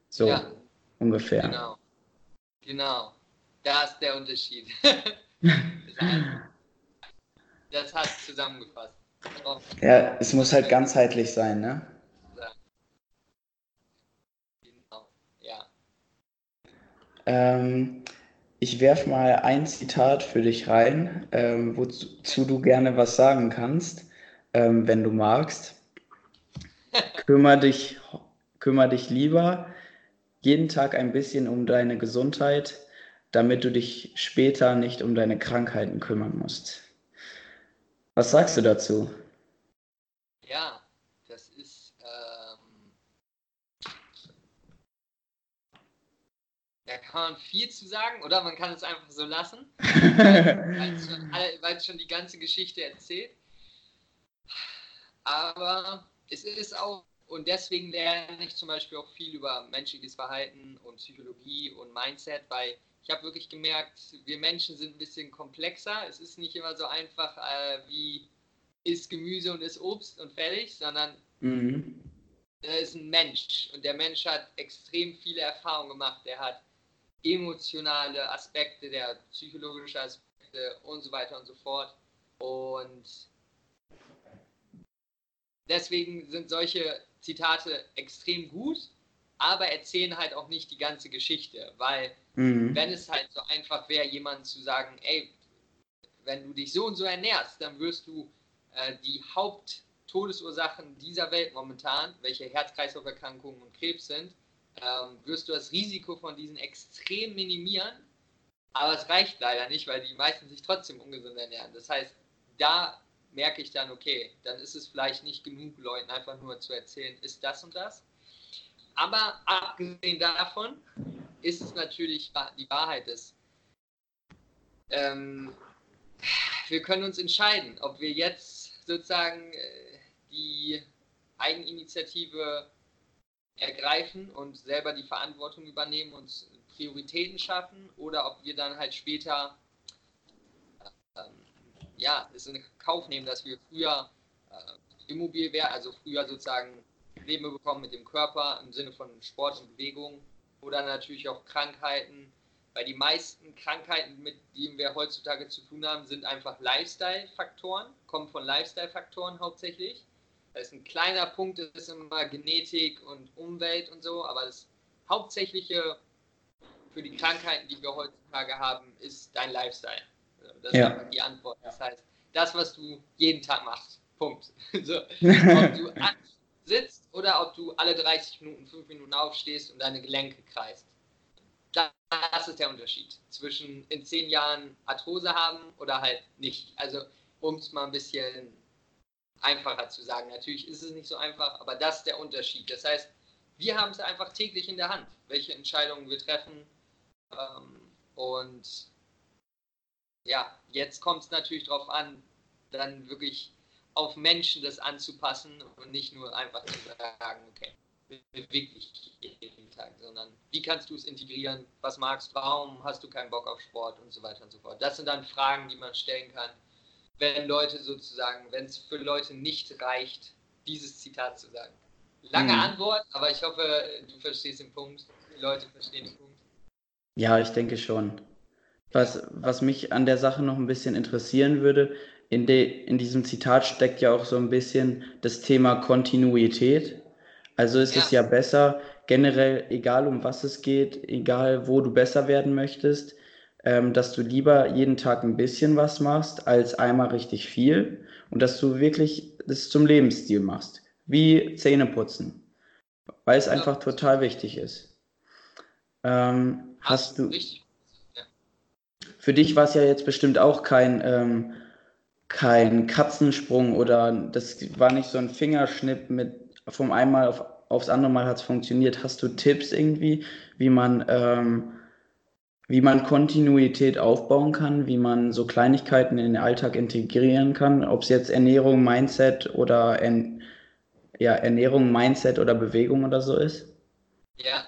So ja. ungefähr. Genau. Genau. Da ist der Unterschied. das hat zusammengefasst. Ja, es muss halt ganzheitlich sein, ne? Ähm, ich werfe mal ein Zitat für dich rein, ähm, wozu du gerne was sagen kannst, ähm, wenn du magst. Kümmer dich, kümmer dich lieber jeden Tag ein bisschen um deine Gesundheit, damit du dich später nicht um deine Krankheiten kümmern musst. Was sagst du dazu? Ja, Da kann man viel zu sagen oder man kann es einfach so lassen, weil es schon, die ganze Geschichte erzählt. Aber es ist auch, und deswegen lerne ich zum Beispiel auch viel über menschliches Verhalten und Psychologie und Mindset, weil ich habe wirklich gemerkt, wir Menschen sind ein bisschen komplexer. Es ist nicht immer so einfach äh, wie ist Gemüse und ist Obst und fertig, sondern mhm. er ist ein Mensch und der Mensch hat extrem viele Erfahrungen gemacht. Er hat emotionale Aspekte, der psychologische Aspekte und so weiter und so fort. Und deswegen sind solche Zitate extrem gut, aber erzählen halt auch nicht die ganze Geschichte, weil mhm. wenn es halt so einfach wäre, jemandem zu sagen, ey, wenn du dich so und so ernährst, dann wirst du äh, die Haupttodesursachen dieser Welt momentan, welche Herz-Kreislauf-Erkrankungen und Krebs sind, ähm, wirst du das Risiko von diesen extrem minimieren. Aber es reicht leider nicht, weil die meisten sich trotzdem ungesund ernähren. Das heißt, da merke ich dann, okay, dann ist es vielleicht nicht genug, Leuten einfach nur zu erzählen, ist das und das. Aber abgesehen davon ist es natürlich die Wahrheit ist. Ähm, wir können uns entscheiden, ob wir jetzt sozusagen äh, die Eigeninitiative ergreifen und selber die Verantwortung übernehmen und Prioritäten schaffen oder ob wir dann halt später ähm, ja, es in Kauf nehmen, dass wir früher äh, immobil wären, also früher sozusagen Probleme bekommen mit dem Körper im Sinne von Sport und Bewegung oder natürlich auch Krankheiten, weil die meisten Krankheiten, mit denen wir heutzutage zu tun haben, sind einfach Lifestyle-Faktoren, kommen von Lifestyle-Faktoren hauptsächlich. Das ist ein kleiner Punkt, das ist immer Genetik und Umwelt und so, aber das Hauptsächliche für die Krankheiten, die wir heutzutage haben, ist dein Lifestyle. Das Ja. ist die Antwort. Das heißt, das, was du jeden Tag machst. Punkt. So. Ob du sitzt oder ob du alle 30 Minuten, 5 Minuten aufstehst und deine Gelenke kreist. Das ist der Unterschied zwischen in 10 Jahren Arthrose haben oder halt nicht. Also, um es mal ein bisschen einfacher zu sagen. Natürlich ist es nicht so einfach, aber das ist der Unterschied. Das heißt, wir haben es einfach täglich in der Hand, welche Entscheidungen wir treffen. Ähm, und ja, jetzt kommt es natürlich darauf an, dann wirklich auf Menschen das anzupassen und nicht nur einfach zu sagen, okay, dich jeden Tag, sondern wie kannst du es integrieren, was magst, warum hast du keinen Bock auf Sport und so weiter und so fort. Das sind dann Fragen, die man stellen kann, wenn Leute sozusagen, wenn es für Leute nicht reicht, dieses Zitat zu sagen. Lange Mhm. Antwort, aber ich hoffe, du verstehst den Punkt, die Leute verstehen den Punkt. Ja, ich denke schon. Was, was mich an der Sache noch ein bisschen interessieren würde, in, de, in diesem Zitat steckt ja auch so ein bisschen das Thema Kontinuität. Also ist es Ja. ja besser, generell, egal um was es geht, egal wo du besser werden möchtest, ähm, dass du lieber jeden Tag ein bisschen was machst, als einmal richtig viel und dass du wirklich das zum Lebensstil machst, wie Zähne putzen, weil es Ja. einfach total wichtig ist. Ähm, hast du, für dich war es ja jetzt bestimmt auch kein, ähm, kein Katzensprung oder das war nicht so ein Fingerschnipp mit vom einmal auf, aufs andere Mal hat es funktioniert. Hast du Tipps irgendwie, wie man, ähm, wie man Kontinuität aufbauen kann, wie man so Kleinigkeiten in den Alltag integrieren kann, ob es jetzt Ernährung, Mindset oder en, ja, Ernährung, Mindset oder Bewegung oder so ist? Ja,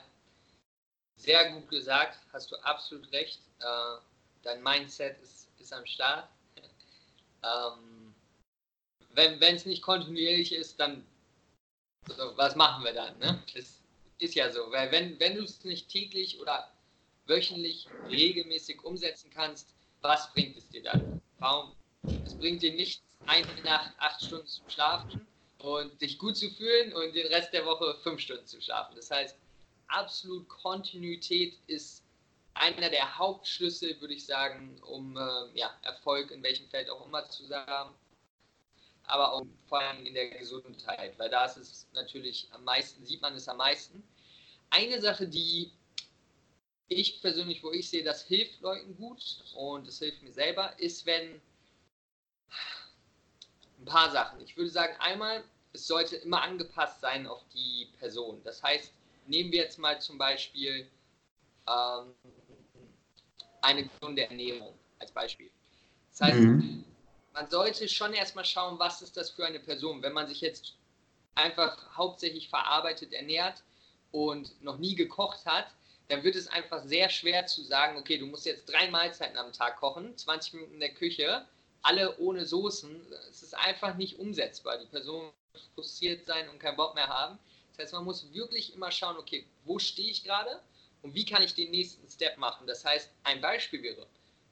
sehr gut gesagt, hast du absolut recht. Äh, dein Mindset ist, ist am Start. ähm, wenn es nicht kontinuierlich ist, dann so, was machen wir dann? Ne? Das ist ja so, weil wenn, wenn du es nicht täglich oder wöchentlich regelmäßig umsetzen kannst, was bringt es dir dann? Warum? Es bringt dir nichts, eine Nacht acht Stunden zu schlafen und dich gut zu fühlen und den Rest der Woche fünf Stunden zu schlafen. Das heißt, absolut Kontinuität ist einer der Hauptschlüssel, würde ich sagen, um äh, ja, Erfolg in welchem Feld auch immer zu haben. Aber auch vor allem in der Gesundheit, weil da ist es natürlich am meisten, sieht man es am meisten. Eine Sache, die ich persönlich, wo ich sehe, das hilft Leuten gut und es hilft mir selber, ist, wenn ein paar Sachen. Ich würde sagen, einmal, es sollte immer angepasst sein auf die Person. Das heißt, nehmen wir jetzt mal zum Beispiel ähm, eine gesunde Ernährung als Beispiel. Das heißt, Mhm. man sollte schon erstmal schauen, was ist das für eine Person. Wenn man sich jetzt einfach hauptsächlich verarbeitet ernährt und noch nie gekocht hat, dann wird es einfach sehr schwer zu sagen, okay, du musst jetzt drei Mahlzeiten am Tag kochen, 20 Minuten in der Küche, alle ohne Soßen. Es ist einfach nicht umsetzbar. Die Person wird frustriert sein und keinen Bock mehr haben. Das heißt, man muss wirklich immer schauen, okay, wo stehe ich gerade und wie kann ich den nächsten Step machen. Das heißt, ein Beispiel wäre,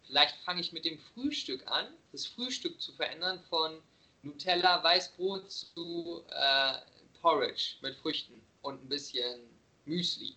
vielleicht fange ich mit dem Frühstück an, das Frühstück zu verändern von Nutella, Weißbrot zu äh, Porridge mit Früchten und ein bisschen Müsli.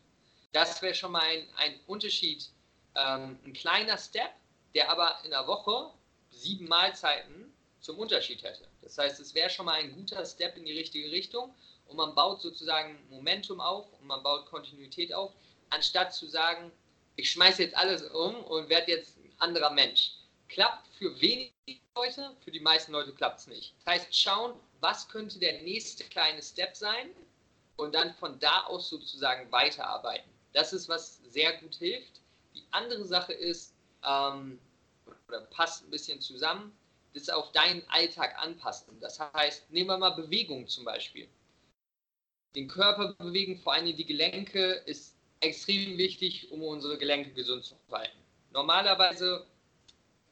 Das wäre schon mal ein, ein Unterschied, ähm, ein kleiner Step, der aber in der Woche sieben Mahlzeiten zum Unterschied hätte. Das heißt, es wäre schon mal ein guter Step in die richtige Richtung und man baut sozusagen Momentum auf und man baut Kontinuität auf, anstatt zu sagen, ich schmeiße jetzt alles um und werde jetzt ein anderer Mensch. Klappt für wenige Leute, für die meisten Leute klappt es nicht. Das heißt, schauen, was könnte der nächste kleine Step sein und dann von da aus sozusagen weiterarbeiten. Das ist, was sehr gut hilft. Die andere Sache ist, ähm, oder passt ein bisschen zusammen, das auf deinen Alltag anpassen. Das heißt, nehmen wir mal Bewegung zum Beispiel. Den Körper bewegen, vor allem die Gelenke, ist extrem wichtig, um unsere Gelenke gesund zu halten. Normalerweise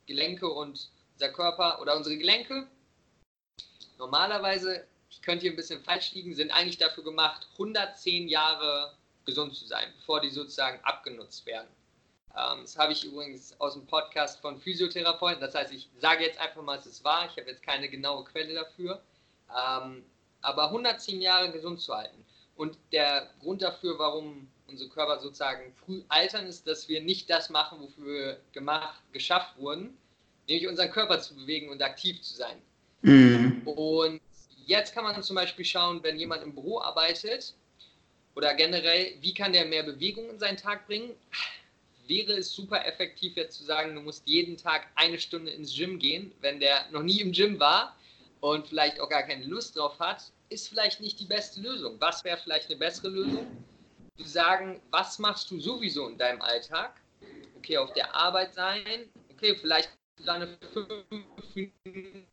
Gelenke und unser Körper oder unsere Gelenke, normalerweise, ich könnte hier ein bisschen falsch liegen, sind eigentlich dafür gemacht, 110 Jahre gesund zu sein, bevor die sozusagen abgenutzt werden. Ähm, das habe ich übrigens aus dem Podcast von Physiotherapeuten. Das heißt, ich sage jetzt einfach mal, es ist wahr. Ich habe jetzt keine genaue Quelle dafür. Ähm, aber 110 Jahre gesund zu halten. Und der Grund dafür, warum unsere Körper sozusagen früh altern, ist, dass wir nicht das machen, wofür wir gemacht, geschafft wurden, nämlich unseren Körper zu bewegen und aktiv zu sein. Mhm. Und jetzt kann man zum Beispiel schauen, wenn jemand im Büro arbeitet oder generell, wie kann der mehr Bewegung in seinen Tag bringen? Wäre es super effektiv jetzt zu sagen, du musst jeden Tag eine Stunde ins Gym gehen, wenn der noch nie im Gym war und vielleicht auch gar keine Lust drauf hat, ist vielleicht nicht die beste Lösung. Was wäre vielleicht eine bessere Lösung? Zu sagen, was machst du sowieso in deinem Alltag? Okay, auf der Arbeit sein. Okay, vielleicht deine fünf Minuten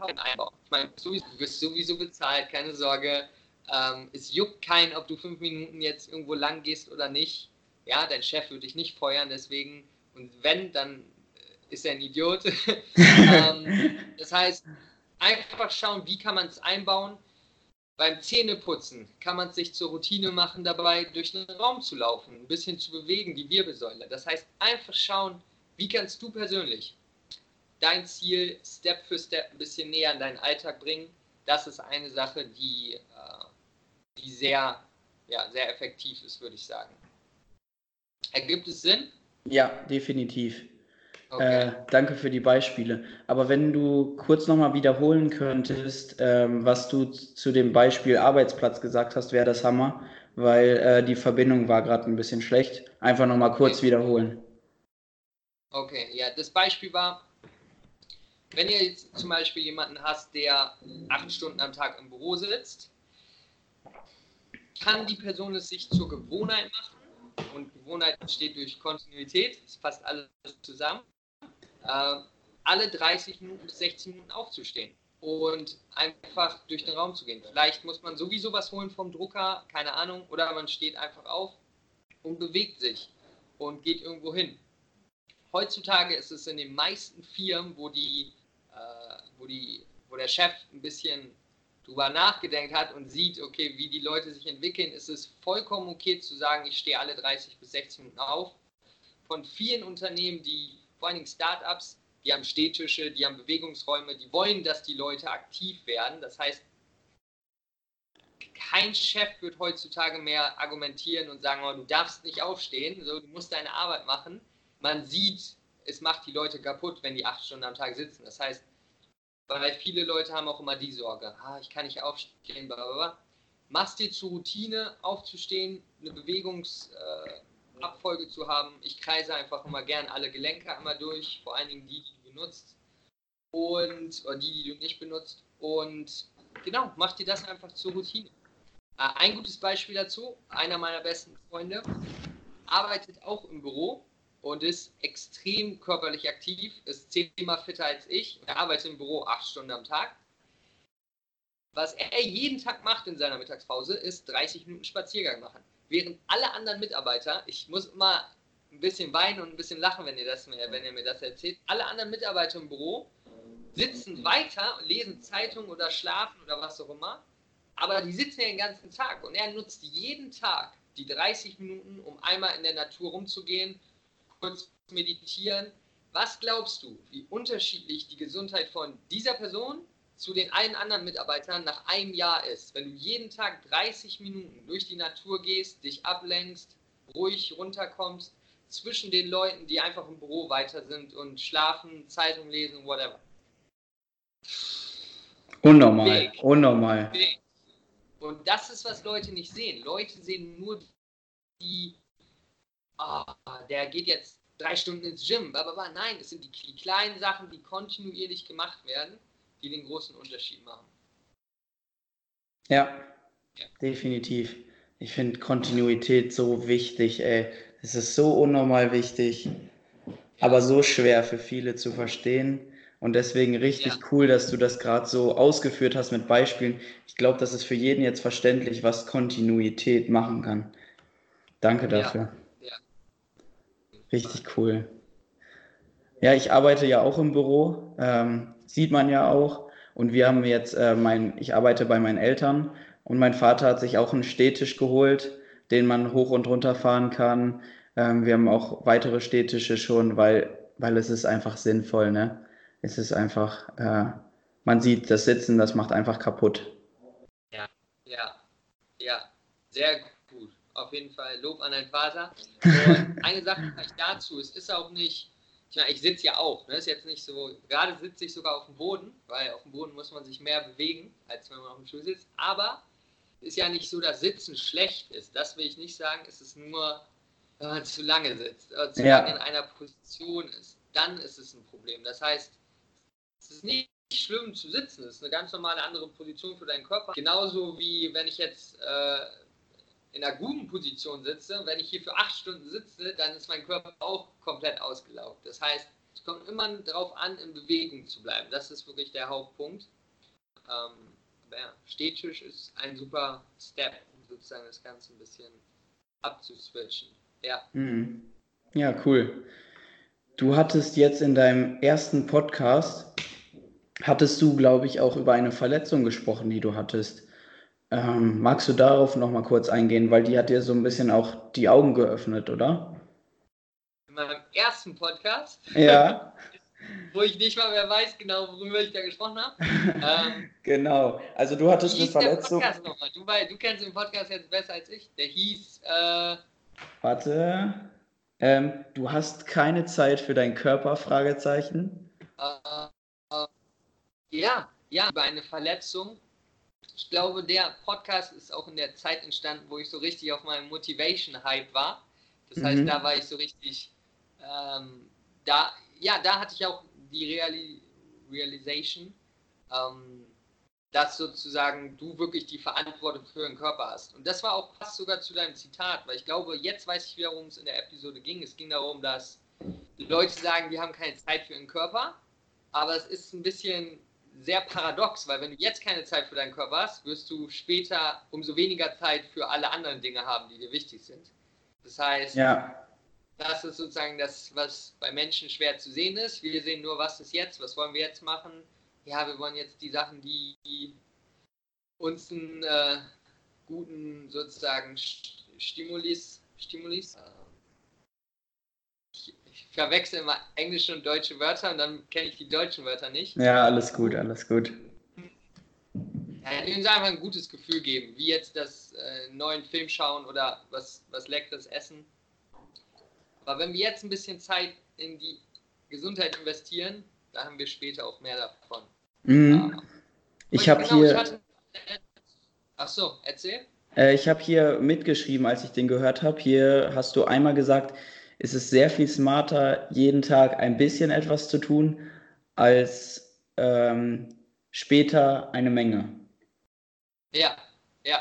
einbauen. Ich meine, du wirst sowieso bezahlt, keine Sorge. Ähm, es juckt keinen, ob du fünf Minuten jetzt irgendwo lang gehst oder nicht. Ja, dein Chef würde dich nicht feuern, deswegen. Und wenn, dann ist er ein Idiot. ähm, das heißt, einfach schauen, wie kann man es einbauen. Beim Zähneputzen kann man es sich zur Routine machen, dabei durch den Raum zu laufen, ein bisschen zu bewegen, die Wirbelsäule. Das heißt, einfach schauen, wie kannst du persönlich dein Ziel Step für Step ein bisschen näher in deinen Alltag bringen. Das ist eine Sache, die, äh, die sehr, ja, sehr effektiv ist, würde ich sagen. Ergibt es Sinn? Ja, definitiv. Okay. Äh, danke für die Beispiele. Aber wenn du kurz nochmal wiederholen könntest, ähm, was du zu dem Beispiel Arbeitsplatz gesagt hast, wäre das Hammer, weil äh, die Verbindung war gerade ein bisschen schlecht. Einfach nochmal kurz okay. wiederholen. Okay, ja, das Beispiel war, wenn ihr jetzt zum Beispiel jemanden hast, der acht Stunden am Tag im Büro sitzt, kann die Person es sich zur Gewohnheit machen. Und Gewohnheit entsteht durch Kontinuität, es passt alles zusammen. Äh, alle 30 Minuten bis 16 Minuten aufzustehen und einfach durch den Raum zu gehen. Vielleicht muss man sowieso was holen vom Drucker, keine Ahnung, oder man steht einfach auf und bewegt sich und geht irgendwo hin. Heutzutage ist es in den meisten Firmen, wo die, äh, wo die, wo der Chef ein bisschen drüber nachgedacht hat und sieht, okay, wie die Leute sich entwickeln, ist es vollkommen okay zu sagen, ich stehe alle 30 bis 16 Minuten auf. Von vielen Unternehmen, die vor allen Dingen Startups, die haben Stehtische, die haben Bewegungsräume, die wollen, dass die Leute aktiv werden. Das heißt, kein Chef wird heutzutage mehr argumentieren und sagen, oh, du darfst nicht aufstehen, so, du musst deine Arbeit machen. Man sieht, es macht die Leute kaputt, wenn die acht Stunden am Tag sitzen. Das heißt, weil viele Leute haben auch immer die Sorge, ah, ich kann nicht aufstehen, blablabla. Machst dir zur Routine aufzustehen, eine Bewegungs, äh, zu haben. Ich kreise einfach immer gern alle Gelenke einmal durch, vor allen Dingen die, die du benutzt und oder die, die du nicht benutzt. Und genau, mach dir das einfach zur Routine. Äh, ein gutes Beispiel dazu, einer meiner besten Freunde arbeitet auch im Büro und ist extrem körperlich aktiv, ist zehnmal fitter als ich. Er arbeitet im Büro acht Stunden am Tag. Was er jeden Tag macht in seiner Mittagspause, ist 30 Minuten Spaziergang machen während alle anderen Mitarbeiter, ich muss immer ein bisschen weinen und ein bisschen lachen, wenn ihr, das, wenn ihr mir das erzählt, alle anderen Mitarbeiter im Büro sitzen weiter und lesen Zeitungen oder schlafen oder was auch immer, aber die sitzen ja den ganzen Tag und er nutzt jeden Tag die 30 Minuten, um einmal in der Natur rumzugehen, kurz meditieren. Was glaubst du, wie unterschiedlich die Gesundheit von dieser Person zu den allen anderen Mitarbeitern nach einem Jahr ist, wenn du jeden Tag 30 Minuten durch die Natur gehst, dich ablenkst, ruhig runterkommst, zwischen den Leuten, die einfach im Büro weiter sind und schlafen, Zeitung lesen, whatever. Unnormal, Weg. unnormal. Weg. Und das ist, was Leute nicht sehen. Leute sehen nur die, oh, der geht jetzt drei Stunden ins Gym, aber nein, das sind die kleinen Sachen, die kontinuierlich gemacht werden die den großen Unterschied machen. Ja, ja. definitiv. Ich finde Kontinuität so wichtig, ey. Es ist so unnormal wichtig, aber so schwer für viele zu verstehen. Und deswegen richtig ja. cool, dass du das gerade so ausgeführt hast mit Beispielen. Ich glaube, das ist für jeden jetzt verständlich, was Kontinuität machen kann. Danke dafür. Ja. Richtig cool. Ja, ich arbeite ja auch im Büro. Ähm, sieht man ja auch. Und wir haben jetzt, äh, mein, ich arbeite bei meinen Eltern und mein Vater hat sich auch einen Stehtisch geholt, den man hoch und runter fahren kann. Ähm, wir haben auch weitere Stehtische schon, weil, weil es ist einfach sinnvoll, ne? Es ist einfach, äh, man sieht das Sitzen, das macht einfach kaputt. Ja, ja, ja. Sehr gut. Auf jeden Fall Lob an deinen Vater. Und eine Sache vielleicht dazu, es ist auch nicht, ich, meine, ich sitze ja auch, ne? ist jetzt nicht so, gerade sitze ich sogar auf dem Boden, weil auf dem Boden muss man sich mehr bewegen, als wenn man auf dem Stuhl sitzt. Aber ist ja nicht so, dass Sitzen schlecht ist. Das will ich nicht sagen. Es ist nur, wenn man zu lange sitzt, oder zu ja. lange in einer Position ist. Dann ist es ein Problem. Das heißt, es ist nicht schlimm zu sitzen. Es ist eine ganz normale andere Position für deinen Körper. Genauso wie wenn ich jetzt äh, in einer guten Position sitze. Wenn ich hier für acht Stunden sitze, dann ist mein Körper auch komplett ausgelaugt. Das heißt, es kommt immer darauf an, in Bewegung zu bleiben. Das ist wirklich der Hauptpunkt. Ähm, ja, Stehtisch ist ein super Step, um sozusagen das Ganze ein bisschen abzuswitchen. Ja. Mhm. Ja, cool. Du hattest jetzt in deinem ersten Podcast, hattest du, glaube ich, auch über eine Verletzung gesprochen, die du hattest. Ähm, magst du darauf noch mal kurz eingehen, weil die hat dir so ein bisschen auch die Augen geöffnet, oder? In meinem ersten Podcast? Ja. wo ich nicht mal mehr weiß genau, worüber ich da gesprochen habe. ähm, genau. Also du hattest eine Verletzung. Der Podcast Du, du kennst den Podcast jetzt besser als ich. Der hieß. Äh, Warte. Ähm, du hast keine Zeit für deinen Körper? Fragezeichen. Äh, äh, ja, ja, über eine Verletzung ich glaube, der Podcast ist auch in der Zeit entstanden, wo ich so richtig auf meinem Motivation-Hype war. Das heißt, mhm. da war ich so richtig, ähm, da, ja, da hatte ich auch die Reali Realization, ähm, dass sozusagen du wirklich die Verantwortung für den Körper hast. Und das war auch fast sogar zu deinem Zitat, weil ich glaube, jetzt weiß ich wieder, worum es in der Episode ging. Es ging darum, dass Leute sagen, wir haben keine Zeit für den Körper, aber es ist ein bisschen sehr paradox, weil wenn du jetzt keine Zeit für deinen Körper hast, wirst du später umso weniger Zeit für alle anderen Dinge haben, die dir wichtig sind. Das heißt, ja. das ist sozusagen das, was bei Menschen schwer zu sehen ist. Wir sehen nur, was ist jetzt, was wollen wir jetzt machen. Ja, wir wollen jetzt die Sachen, die uns einen äh, guten sozusagen Stimulis, Stimulis äh, verwechsel immer englische und deutsche Wörter und dann kenne ich die deutschen Wörter nicht. Ja, alles gut, alles gut. Ja, uns einfach ein gutes Gefühl geben, wie jetzt das äh, neuen Film schauen oder was, was leckeres essen. Aber wenn wir jetzt ein bisschen Zeit in die Gesundheit investieren, da haben wir später auch mehr davon. Mhm. Ja. Ich habe genau, hier. Hatte... Ach so, erzähl. Äh, ich habe hier mitgeschrieben, als ich den gehört habe. Hier hast du einmal gesagt, ist es sehr viel smarter, jeden Tag ein bisschen etwas zu tun, als ähm, später eine Menge. Ja, ja.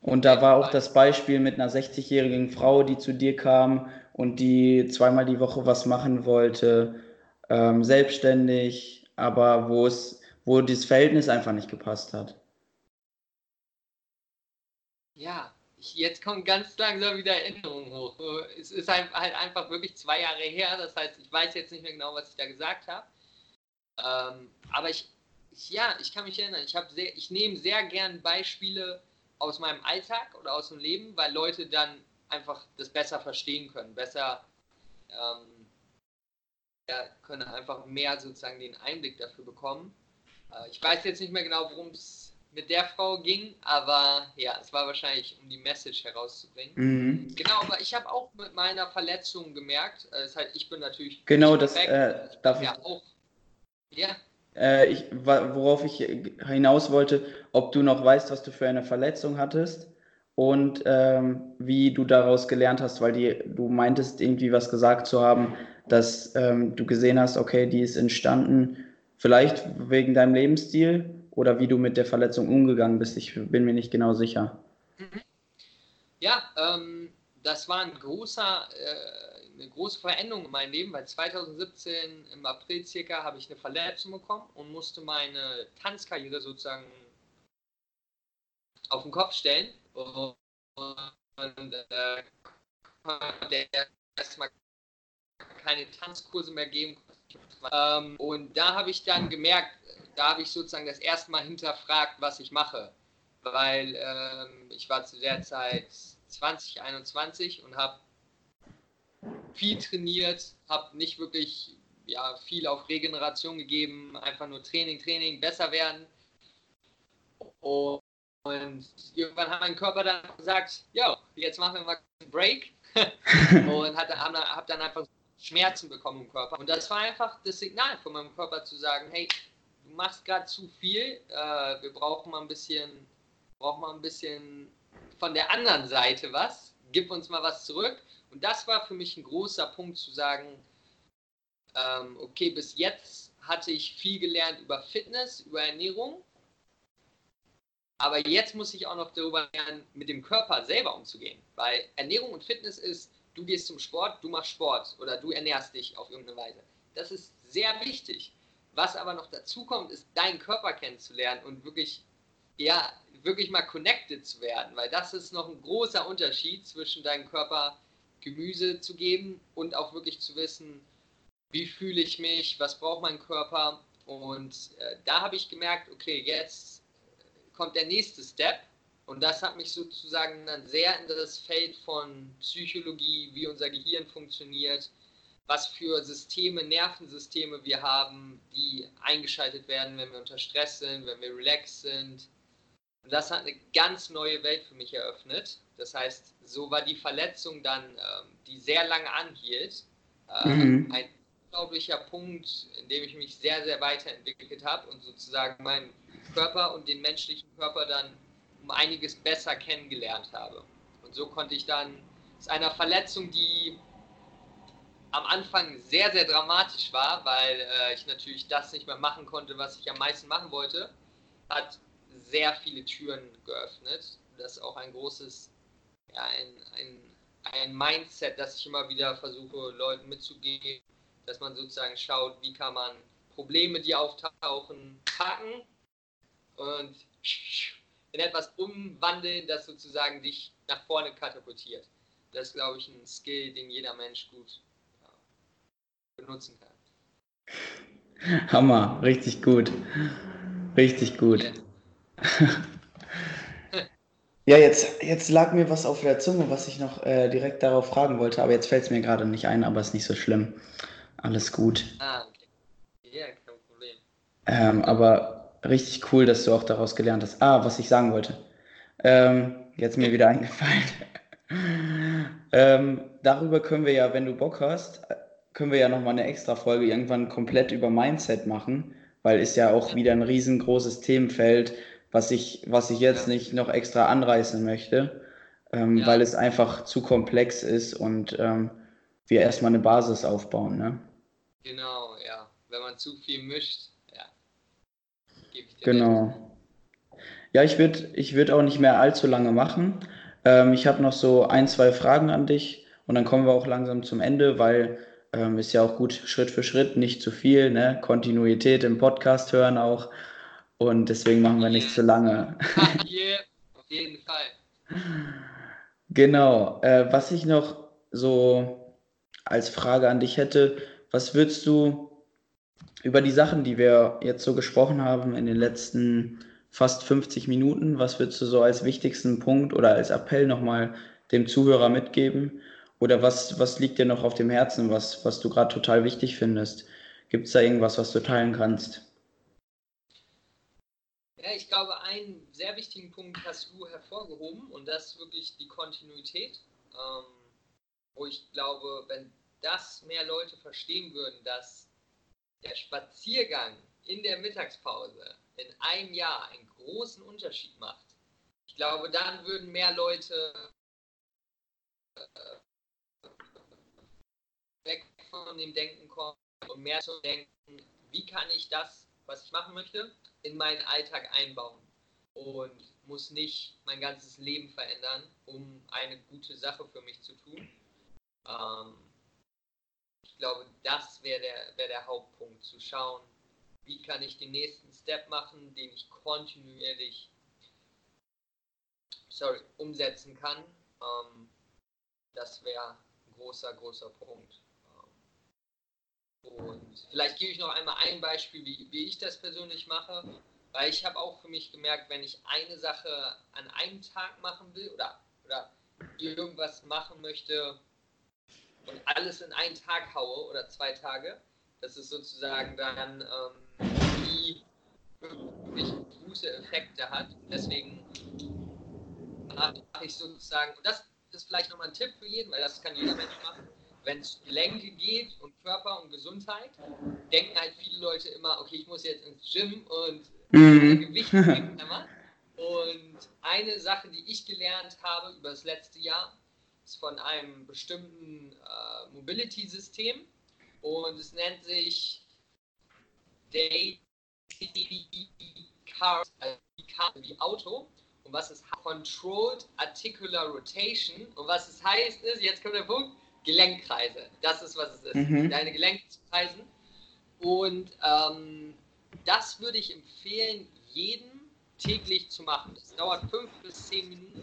Und da war auch das Beispiel mit einer 60-jährigen Frau, die zu dir kam und die zweimal die Woche was machen wollte, ähm, selbstständig, aber wo es, wo das Verhältnis einfach nicht gepasst hat. Ja, jetzt kommen ganz langsam wieder Erinnerungen hoch. Es ist halt, einfach wirklich zwei Jahre her, das heißt, ich weiß jetzt nicht mehr genau, was ich da gesagt habe. Ähm, aber ich, ich, ja, ich kann mich erinnern, ich, sehr, ich nehme sehr gern Beispiele aus meinem Alltag oder aus dem Leben, weil Leute dann einfach das besser verstehen können, besser ähm, ja, können einfach mehr sozusagen den Einblick dafür bekommen. Äh, ich weiß jetzt nicht mehr genau, worum es mit der Frau ging, aber ja, es war wahrscheinlich, um die Message herauszubringen. Mhm. Genau, aber ich habe auch mit meiner Verletzung gemerkt, äh, das heißt, ich bin natürlich. Genau, das äh, darf ja, ich. Auch, ja. Äh, ich, worauf ich hinaus wollte, ob du noch weißt, was du für eine Verletzung hattest und ähm, wie du daraus gelernt hast, weil die, du meintest irgendwie was gesagt zu haben, dass ähm, du gesehen hast, okay, die ist entstanden, vielleicht wegen deinem Lebensstil oder wie du mit der Verletzung umgegangen bist. Ich bin mir nicht genau sicher. Mhm. Ja, ähm, das war ein großer, äh, eine große Veränderung in meinem Leben, weil 2017 im April circa habe ich eine Verletzung bekommen und musste meine Tanzkarriere sozusagen auf den Kopf stellen und äh, konnte erstmal keine Tanzkurse mehr geben. Ähm, und da habe ich dann gemerkt, da habe ich sozusagen das erste Mal hinterfragt, was ich mache. Weil ähm, ich war zu der Zeit 2021 und habe viel trainiert, habe nicht wirklich ja, viel auf Regeneration gegeben, einfach nur Training, Training, besser werden. Und, Und irgendwann hat mein Körper dann gesagt, ja, jetzt machen wir mal einen Break. und habe dann, hab dann einfach Schmerzen bekommen im Körper. Und das war einfach das Signal von meinem Körper zu sagen, hey, machst gerade zu viel, äh, wir brauchen mal ein bisschen, brauchen mal ein bisschen von der anderen Seite was, gib uns mal was zurück. Und das war für mich ein großer Punkt zu sagen, ähm, okay, bis jetzt hatte ich viel gelernt über Fitness, über Ernährung. Aber jetzt muss ich auch noch darüber lernen, mit dem Körper selber umzugehen. Weil Ernährung und Fitness ist, du gehst zum Sport, du machst Sport oder du ernährst dich auf irgendeine Weise. Das ist sehr wichtig. Was aber noch dazu kommt, ist deinen Körper kennenzulernen und wirklich, ja, wirklich mal connected zu werden. Weil das ist noch ein großer Unterschied zwischen deinem Körper Gemüse zu geben und auch wirklich zu wissen, wie fühle ich mich, was braucht mein Körper. Und äh, da habe ich gemerkt, okay, jetzt kommt der nächste Step. Und das hat mich sozusagen dann sehr in das Feld von Psychologie, wie unser Gehirn funktioniert, was für Systeme, Nervensysteme wir haben, die eingeschaltet werden, wenn wir unter Stress sind, wenn wir relaxed sind. Und das hat eine ganz neue Welt für mich eröffnet. Das heißt, so war die Verletzung dann, ähm, die sehr lange anhielt, äh, mhm. ein unglaublicher Punkt, in dem ich mich sehr, sehr weiterentwickelt habe und sozusagen meinen Körper und den menschlichen Körper dann um einiges besser kennengelernt habe. Und so konnte ich dann aus einer Verletzung, die am Anfang sehr, sehr dramatisch war, weil äh, ich natürlich das nicht mehr machen konnte, was ich am meisten machen wollte, hat sehr viele Türen geöffnet. Das ist auch ein großes, ja, ein, ein, ein Mindset, das ich immer wieder versuche, Leuten mitzugeben, dass man sozusagen schaut, wie kann man Probleme, die auftauchen, packen und in etwas umwandeln, das sozusagen dich nach vorne katapultiert. Das ist, glaube ich, ein Skill, den jeder Mensch gut benutzen kann. Hammer, richtig gut. Richtig gut. Ja. jetzt, jetzt lag mir was auf der Zunge, was ich noch äh, direkt darauf fragen wollte, aber jetzt fällt es mir gerade nicht ein, aber ist nicht so schlimm. Alles gut. Ah, okay. Ja, kein Problem. Ähm, aber richtig cool, dass du auch daraus gelernt hast. Ah, was ich sagen wollte. Ähm, jetzt mir wieder eingefallen. ähm, darüber können wir ja, wenn du Bock hast, können wir ja nochmal eine extra Folge irgendwann komplett über Mindset machen, weil ist ja auch wieder ein riesengroßes Themenfeld, was ich, was ich jetzt nicht noch extra anreißen möchte, ähm, ja. weil es einfach zu komplex ist und ähm, wir erstmal eine Basis aufbauen. Ne? Genau, ja. Wenn man zu viel mischt, ja. genau. Recht. Ja, ich würde ich würd auch nicht mehr allzu lange machen. Ähm, ich habe noch so ein, zwei Fragen an dich und dann kommen wir auch langsam zum Ende, weil ähm, ist ja auch gut Schritt für Schritt, nicht zu viel, ne? Kontinuität im Podcast hören auch. Und deswegen machen wir nicht zu lange. auf jeden Fall. Genau. Äh, was ich noch so als Frage an dich hätte, was würdest du über die Sachen, die wir jetzt so gesprochen haben in den letzten fast 50 Minuten, was würdest du so als wichtigsten Punkt oder als Appell nochmal dem Zuhörer mitgeben? Oder was, was liegt dir noch auf dem Herzen, was, was du gerade total wichtig findest? Gibt es da irgendwas, was du teilen kannst? Ja, ich glaube, einen sehr wichtigen Punkt hast du hervorgehoben und das ist wirklich die Kontinuität, ähm, wo ich glaube, wenn das mehr Leute verstehen würden, dass der Spaziergang in der Mittagspause in einem Jahr einen großen Unterschied macht. Ich glaube, dann würden mehr Leute äh, von dem Denken kommen und mehr zu denken, wie kann ich das, was ich machen möchte, in meinen Alltag einbauen und muss nicht mein ganzes Leben verändern, um eine gute Sache für mich zu tun. Ähm, ich glaube, das wäre der, wär der Hauptpunkt, zu schauen, wie kann ich den nächsten Step machen, den ich kontinuierlich sorry, umsetzen kann. Ähm, das wäre ein großer, großer Punkt. Und vielleicht gebe ich noch einmal ein Beispiel, wie, wie ich das persönlich mache, weil ich habe auch für mich gemerkt, wenn ich eine Sache an einem Tag machen will oder, oder irgendwas machen möchte, und alles in einen Tag haue oder zwei Tage, dass es sozusagen dann ähm, nie wirklich gute Effekte hat. Deswegen ich sozusagen, und das ist vielleicht nochmal ein Tipp für jeden, weil das kann jeder Mensch machen. Wenn es Gelenke geht und Körper und Gesundheit, denken halt viele Leute immer, okay, ich muss jetzt ins Gym und mhm. Gewicht immer. Und eine Sache, die ich gelernt habe über das letzte Jahr, ist von einem bestimmten äh, Mobility-System und es nennt sich Daily Cars, also wie Auto. Und was es Controlled Articular Rotation. Und was es heißt ist, jetzt kommt der Punkt, Gelenkkreise. Das ist, was es ist. Mhm. Deine Gelenke zu kreisen. Und ähm, das würde ich empfehlen, jedem täglich zu machen. Das dauert fünf bis zehn Minuten.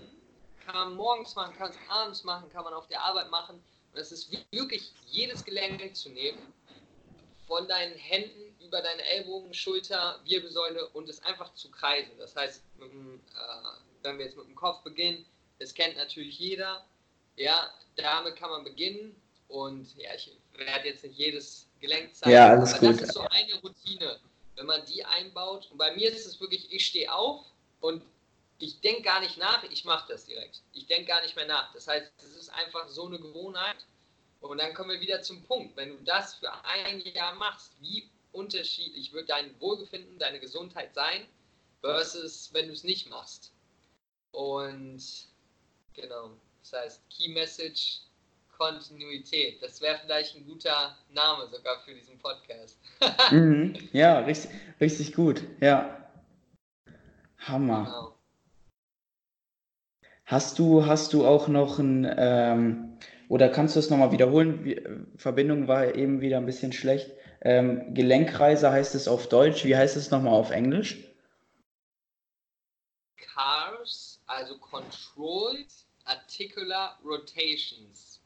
Kann man morgens machen, kann man abends machen, kann man auf der Arbeit machen. Und es ist wirklich jedes Gelenk zu nehmen, von deinen Händen über deine Ellbogen, Schulter, Wirbelsäule und es einfach zu kreisen. Das heißt, dem, äh, wenn wir jetzt mit dem Kopf beginnen, das kennt natürlich jeder. Ja, damit kann man beginnen und ja, ich werde jetzt nicht jedes Gelenk zeigen, ja, alles aber gut. das ist so eine Routine wenn man die einbaut. Und bei mir ist es wirklich, ich stehe auf und ich denke gar nicht nach, ich mache das direkt. Ich denke gar nicht mehr nach. Das heißt, es ist einfach so eine Gewohnheit. Und dann kommen wir wieder zum Punkt. Wenn du das für ein Jahr machst, wie unterschiedlich wird dein Wohlbefinden, deine Gesundheit sein, versus wenn du es nicht machst. Und genau, das heißt, Key Message, Kontinuität. Das wäre vielleicht ein guter Name sogar für diesen Podcast. mhm. Ja, richtig, richtig gut. Ja. Hammer. Genau. Hast du, hast du auch noch ein, ähm, oder kannst du es nochmal wiederholen? Wie, Verbindung war eben wieder ein bisschen schlecht. Ähm, Gelenkreise heißt es auf Deutsch. Wie heißt es nochmal auf Englisch? Cars, also Controlled Articular Rotations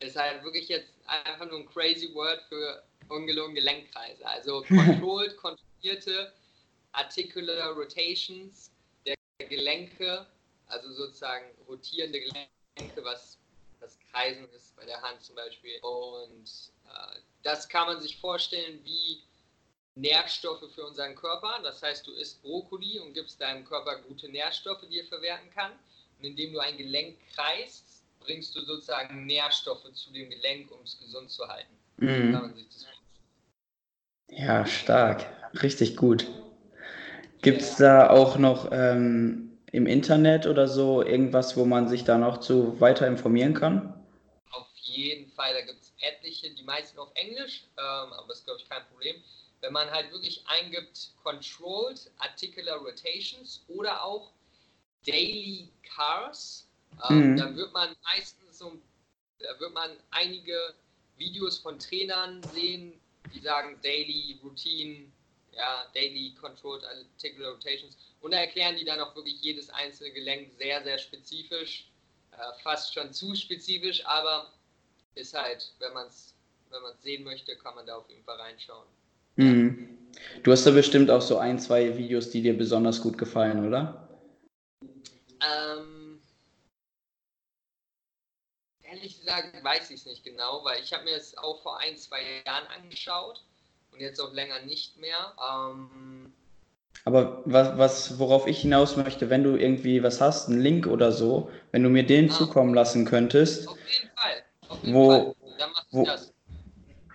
ist halt wirklich jetzt einfach nur ein crazy Word für ungelogen Gelenkkreise. Also controlled, kontrollierte articular rotations der Gelenke, also sozusagen rotierende Gelenke, was das Kreisen ist bei der Hand zum Beispiel. Und äh, das kann man sich vorstellen wie Nährstoffe für unseren Körper. Das heißt, du isst Brokkoli und gibst deinem Körper gute Nährstoffe, die er verwerten kann. Und indem du ein Gelenk kreist, bringst du sozusagen Nährstoffe zu dem Gelenk, um es gesund zu halten. Mhm. ja, stark. Richtig gut. Gibt es da auch noch ähm, im Internet oder so irgendwas, wo man sich da noch zu weiter informieren kann? Auf jeden Fall, da gibt es etliche, die meisten auf Englisch, ähm, aber das ist, glaube ich, kein Problem. Wenn man halt wirklich eingibt Controlled Articular Rotations oder auch Daily Cars, ähm, mhm. Dann wird man meistens so, da wird man einige Videos von Trainern sehen, die sagen Daily Routine, ja, Daily Controlled Articular Rotations und da erklären die dann auch wirklich jedes einzelne Gelenk sehr, sehr spezifisch, äh, fast schon zu spezifisch, aber ist halt, wenn man es wenn sehen möchte, kann man da auf jeden Fall reinschauen. Mhm. Du hast da bestimmt auch so ein, zwei Videos, die dir besonders gut gefallen, oder? Ähm, ehrlich gesagt weiß ich es nicht genau, weil ich habe mir es auch vor ein, zwei Jahren angeschaut und jetzt auch länger nicht mehr. Ähm, aber was, was, worauf ich hinaus möchte, wenn du irgendwie was hast, einen Link oder so, wenn du mir den ah, zukommen lassen könntest. Auf jeden Fall. Auf jeden wo, Fall. Dann mach ich wo, das.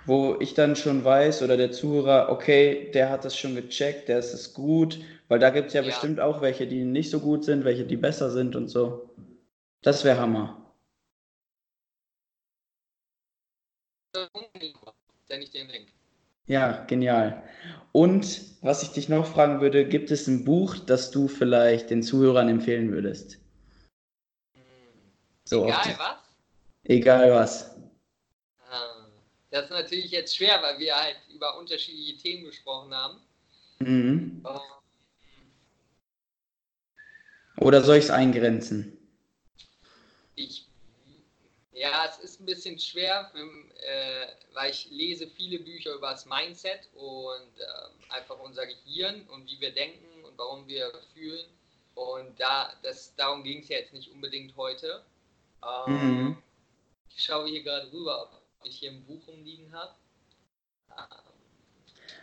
Wo ich dann schon weiß oder der Zuhörer, okay, der hat das schon gecheckt, der ist es gut, weil da gibt es ja, ja bestimmt auch welche, die nicht so gut sind, welche, die besser sind und so. Das wäre Hammer. Ja, genial. Und was ich dich noch fragen würde, gibt es ein Buch, das du vielleicht den Zuhörern empfehlen würdest? So Egal was? Egal was. Das ist natürlich jetzt schwer, weil wir halt über unterschiedliche Themen gesprochen haben. Mhm. Ähm, Oder soll ich es eingrenzen? Ich ja, es ist ein bisschen schwer, äh, weil ich lese viele Bücher über das Mindset und äh, einfach unser Gehirn und wie wir denken und warum wir fühlen. Und da, das, darum ging es ja jetzt nicht unbedingt heute. Ähm, mhm. Ich schaue hier gerade rüber, ob ich hier ein Buch rumliegen habe. Ähm,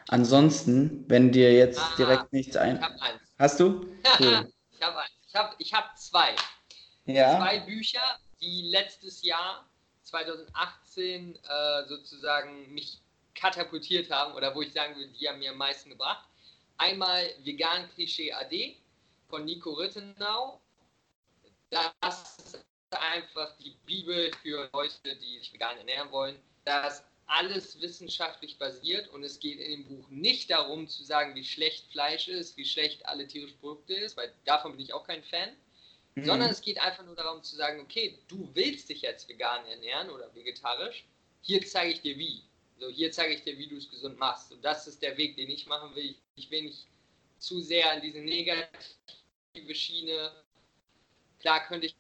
Ansonsten, wenn dir jetzt ah, direkt nichts ein... Ich habe eins. Hast du? Cool. ich habe eins. Ich habe ich hab zwei. Ja. Zwei Bücher, die letztes Jahr, 2018, äh, sozusagen mich katapultiert haben oder wo ich sagen würde, die haben mir am meisten gebracht. Einmal Vegan Klischee AD von Nico Rittenau. Das ist einfach die Bibel für Leute, die sich vegan ernähren wollen. Da ist alles wissenschaftlich basiert und es geht in dem Buch nicht darum zu sagen, wie schlecht Fleisch ist, wie schlecht alle tierischen Produkte ist, weil davon bin ich auch kein Fan. Mhm. Sondern es geht einfach nur darum zu sagen, okay, du willst dich jetzt vegan ernähren oder vegetarisch, hier zeige ich dir wie. So, hier zeige ich dir, wie du es gesund machst. Und das ist der Weg, den ich machen will. Ich will nicht zu sehr an diese negative Schiene. Klar könnte ich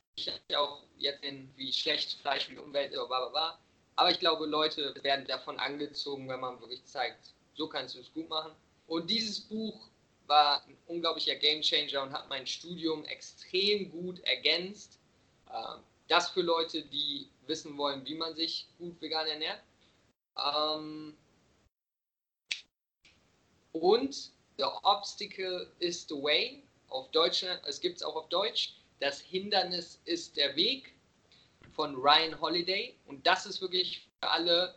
auch jetzt in wie schlecht Fleisch für die Umwelt bla bla. Aber ich glaube, Leute werden davon angezogen, wenn man wirklich zeigt, so kannst du es gut machen. Und dieses Buch war ein unglaublicher Gamechanger und hat mein Studium extrem gut ergänzt. Ähm, das für Leute, die wissen wollen, wie man sich gut vegan ernährt. Ähm, und The Obstacle is the Way. Auf Deutsch, es gibt es auch auf Deutsch. Das Hindernis ist der Weg von Ryan Holiday. Und das ist wirklich für alle,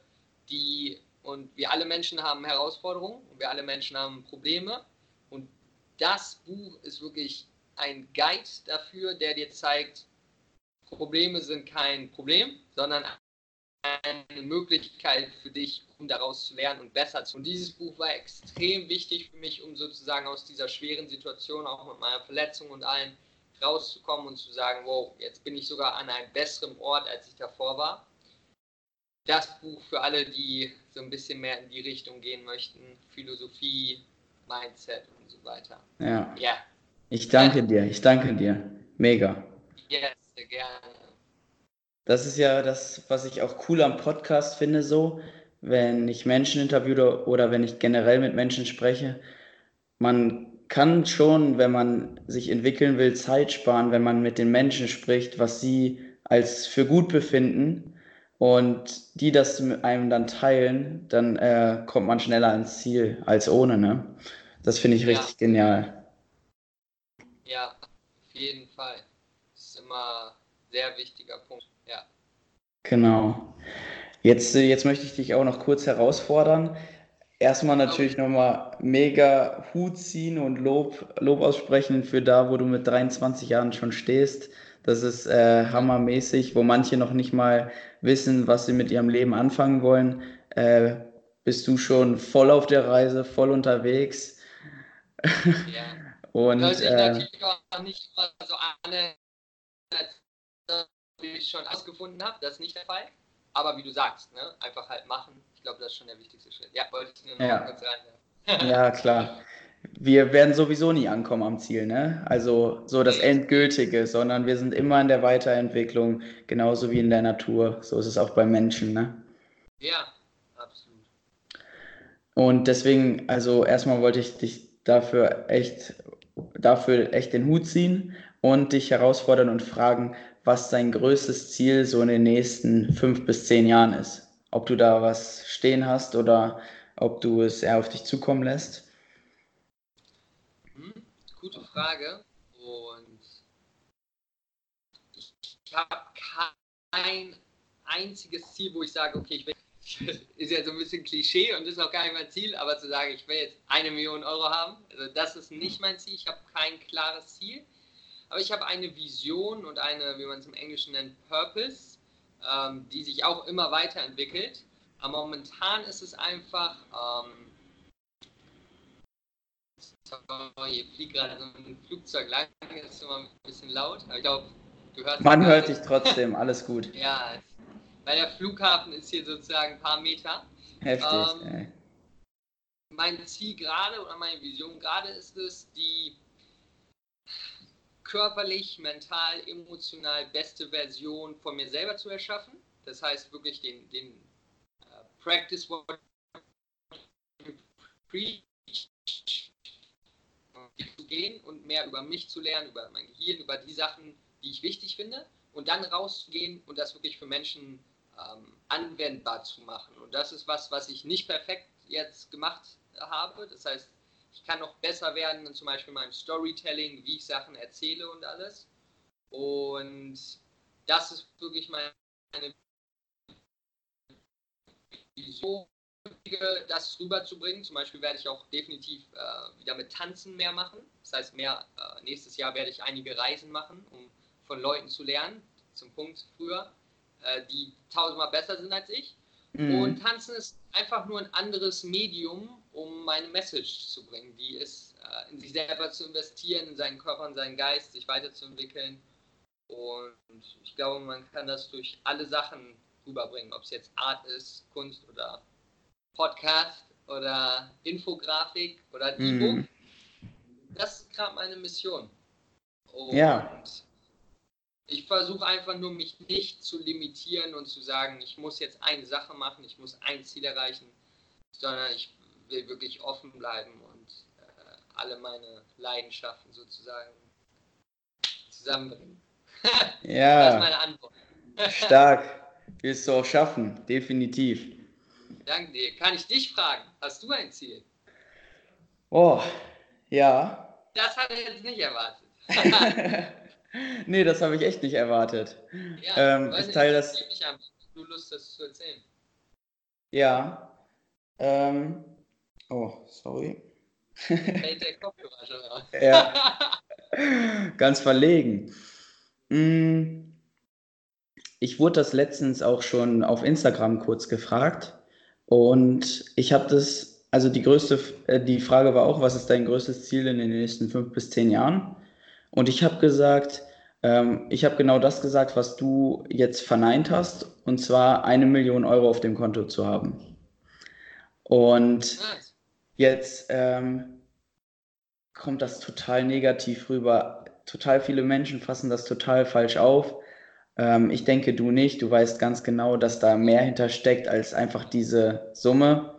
die, und wir alle Menschen haben Herausforderungen und wir alle Menschen haben Probleme. Und das Buch ist wirklich ein Guide dafür, der dir zeigt, Probleme sind kein Problem, sondern eine Möglichkeit für dich, um daraus zu lernen und besser zu. Und dieses Buch war extrem wichtig für mich, um sozusagen aus dieser schweren Situation, auch mit meiner Verletzung und allem, rauszukommen und zu sagen, wow, jetzt bin ich sogar an einem besseren Ort, als ich davor war. Das Buch für alle, die so ein bisschen mehr in die Richtung gehen möchten, Philosophie, Mindset und so weiter. Ja. Yeah. Ich danke ja. dir, ich danke dir. Mega. Yes, sehr gerne. Das ist ja das, was ich auch cool am Podcast finde, so, wenn ich Menschen interviewe oder wenn ich generell mit Menschen spreche. Man kann schon, wenn man sich entwickeln will, Zeit sparen, wenn man mit den Menschen spricht, was sie als für gut befinden und die das mit einem dann teilen, dann äh, kommt man schneller ans Ziel als ohne. Ne? Das finde ich ja. richtig genial. Ja, auf jeden Fall. Das ist immer ein sehr wichtiger Punkt. Ja. Genau. Jetzt, äh, jetzt möchte ich dich auch noch kurz herausfordern. Erstmal natürlich nochmal mega Hut ziehen und Lob, Lob aussprechen für da, wo du mit 23 Jahren schon stehst. Das ist äh, hammermäßig, wo manche noch nicht mal wissen, was sie mit ihrem Leben anfangen wollen. Äh, bist du schon voll auf der Reise, voll unterwegs. Ja. und das ist äh, natürlich auch nicht so eine, die ich schon ausgefunden habe, das ist nicht der Fall. Aber wie du sagst, ne? einfach halt machen. Ich glaube, das ist schon der wichtigste Schritt. Ja, wollte ich nur noch ja. kurz rein. Ja. klar. Wir werden sowieso nie ankommen am Ziel, ne? Also so das Endgültige, sondern wir sind immer in der Weiterentwicklung, genauso wie in der Natur. So ist es auch bei Menschen, ne? Ja, absolut. Und deswegen, also erstmal wollte ich dich dafür echt, dafür echt den Hut ziehen und dich herausfordern und fragen, was dein größtes Ziel so in den nächsten fünf bis zehn Jahren ist. Ob du da was stehen hast oder ob du es eher auf dich zukommen lässt. Hm, gute Frage. Und ich habe kein einziges Ziel, wo ich sage, okay, ich will, ist ja so ein bisschen Klischee und ist auch gar nicht mein Ziel, aber zu sagen, ich will jetzt eine Million Euro haben, also das ist nicht mein Ziel. Ich habe kein klares Ziel. Aber ich habe eine Vision und eine, wie man es im Englischen nennt, Purpose, ähm, die sich auch immer weiterentwickelt. Aber momentan ist es einfach, ähm, sorry, hier fliegt gerade so ein Flugzeug lang, ist immer ein bisschen laut, aber ich glaube, du hörst Man hört dich trotzdem, alles gut. ja, weil der Flughafen ist hier sozusagen ein paar Meter. Heftig, ähm, Mein Ziel gerade oder meine Vision gerade ist es, die körperlich, mental, emotional beste Version von mir selber zu erschaffen. Das heißt wirklich den, den uh, Practice what you preach zu gehen und mehr über mich zu lernen, über mein Gehirn, über die Sachen, die ich wichtig finde und dann rauszugehen und das wirklich für Menschen ähm, anwendbar zu machen. Und das ist was, was ich nicht perfekt jetzt gemacht habe. Das heißt, ich kann noch besser werden, zum Beispiel in meinem Storytelling, wie ich Sachen erzähle und alles. Und das ist wirklich meine Vision, das rüberzubringen. Zum Beispiel werde ich auch definitiv äh, wieder mit Tanzen mehr machen. Das heißt, mehr, äh, nächstes Jahr werde ich einige Reisen machen, um von Leuten zu lernen, zum Punkt früher, äh, die tausendmal besser sind als ich. Mhm. Und Tanzen ist einfach nur ein anderes Medium, um meine Message zu bringen. Die ist, äh, in sich selber zu investieren, in seinen Körper und seinen Geist, sich weiterzuentwickeln. Und ich glaube, man kann das durch alle Sachen rüberbringen, ob es jetzt Art ist, Kunst oder Podcast oder Infografik oder mhm. E-Book. Das ist gerade meine Mission. Und ja. ich versuche einfach nur, mich nicht zu limitieren und zu sagen, ich muss jetzt eine Sache machen, ich muss ein Ziel erreichen, sondern ich will wirklich offen bleiben und äh, alle meine Leidenschaften sozusagen zusammenbringen. ja. Das ist meine Antwort. Stark. Willst du auch schaffen, definitiv. Danke dir. Kann ich dich fragen? Hast du ein Ziel? Oh, ja. Das hatte ich jetzt nicht erwartet. nee, das habe ich echt nicht erwartet. Ja, ähm, ich teile das. Mich an, du Lust hast zu erzählen. Ja. Ähm, oh, sorry. Fällt der Kopfhörer schon raus. ja. Ganz verlegen. Mm, ich wurde das letztens auch schon auf Instagram kurz gefragt. Und ich habe das, also die größte, äh, die Frage war auch, was ist dein größtes Ziel in den nächsten fünf bis zehn Jahren? Und ich habe gesagt, ähm, ich habe genau das gesagt, was du jetzt verneint hast, und zwar eine Million Euro auf dem Konto zu haben. Und jetzt ähm, kommt das total negativ rüber. Total viele Menschen fassen das total falsch auf. Ähm, ich denke, du nicht. Du weißt ganz genau, dass da mehr hintersteckt als einfach diese Summe.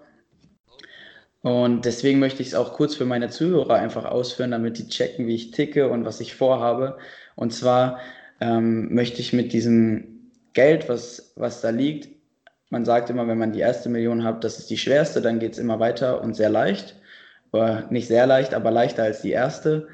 Und deswegen möchte ich es auch kurz für meine Zuhörer einfach ausführen, damit die checken, wie ich ticke und was ich vorhabe. Und zwar ähm, möchte ich mit diesem Geld, was, was da liegt, man sagt immer, wenn man die erste Million hat, das ist die schwerste, dann geht es immer weiter und sehr leicht. Oder nicht sehr leicht, aber leichter als die erste.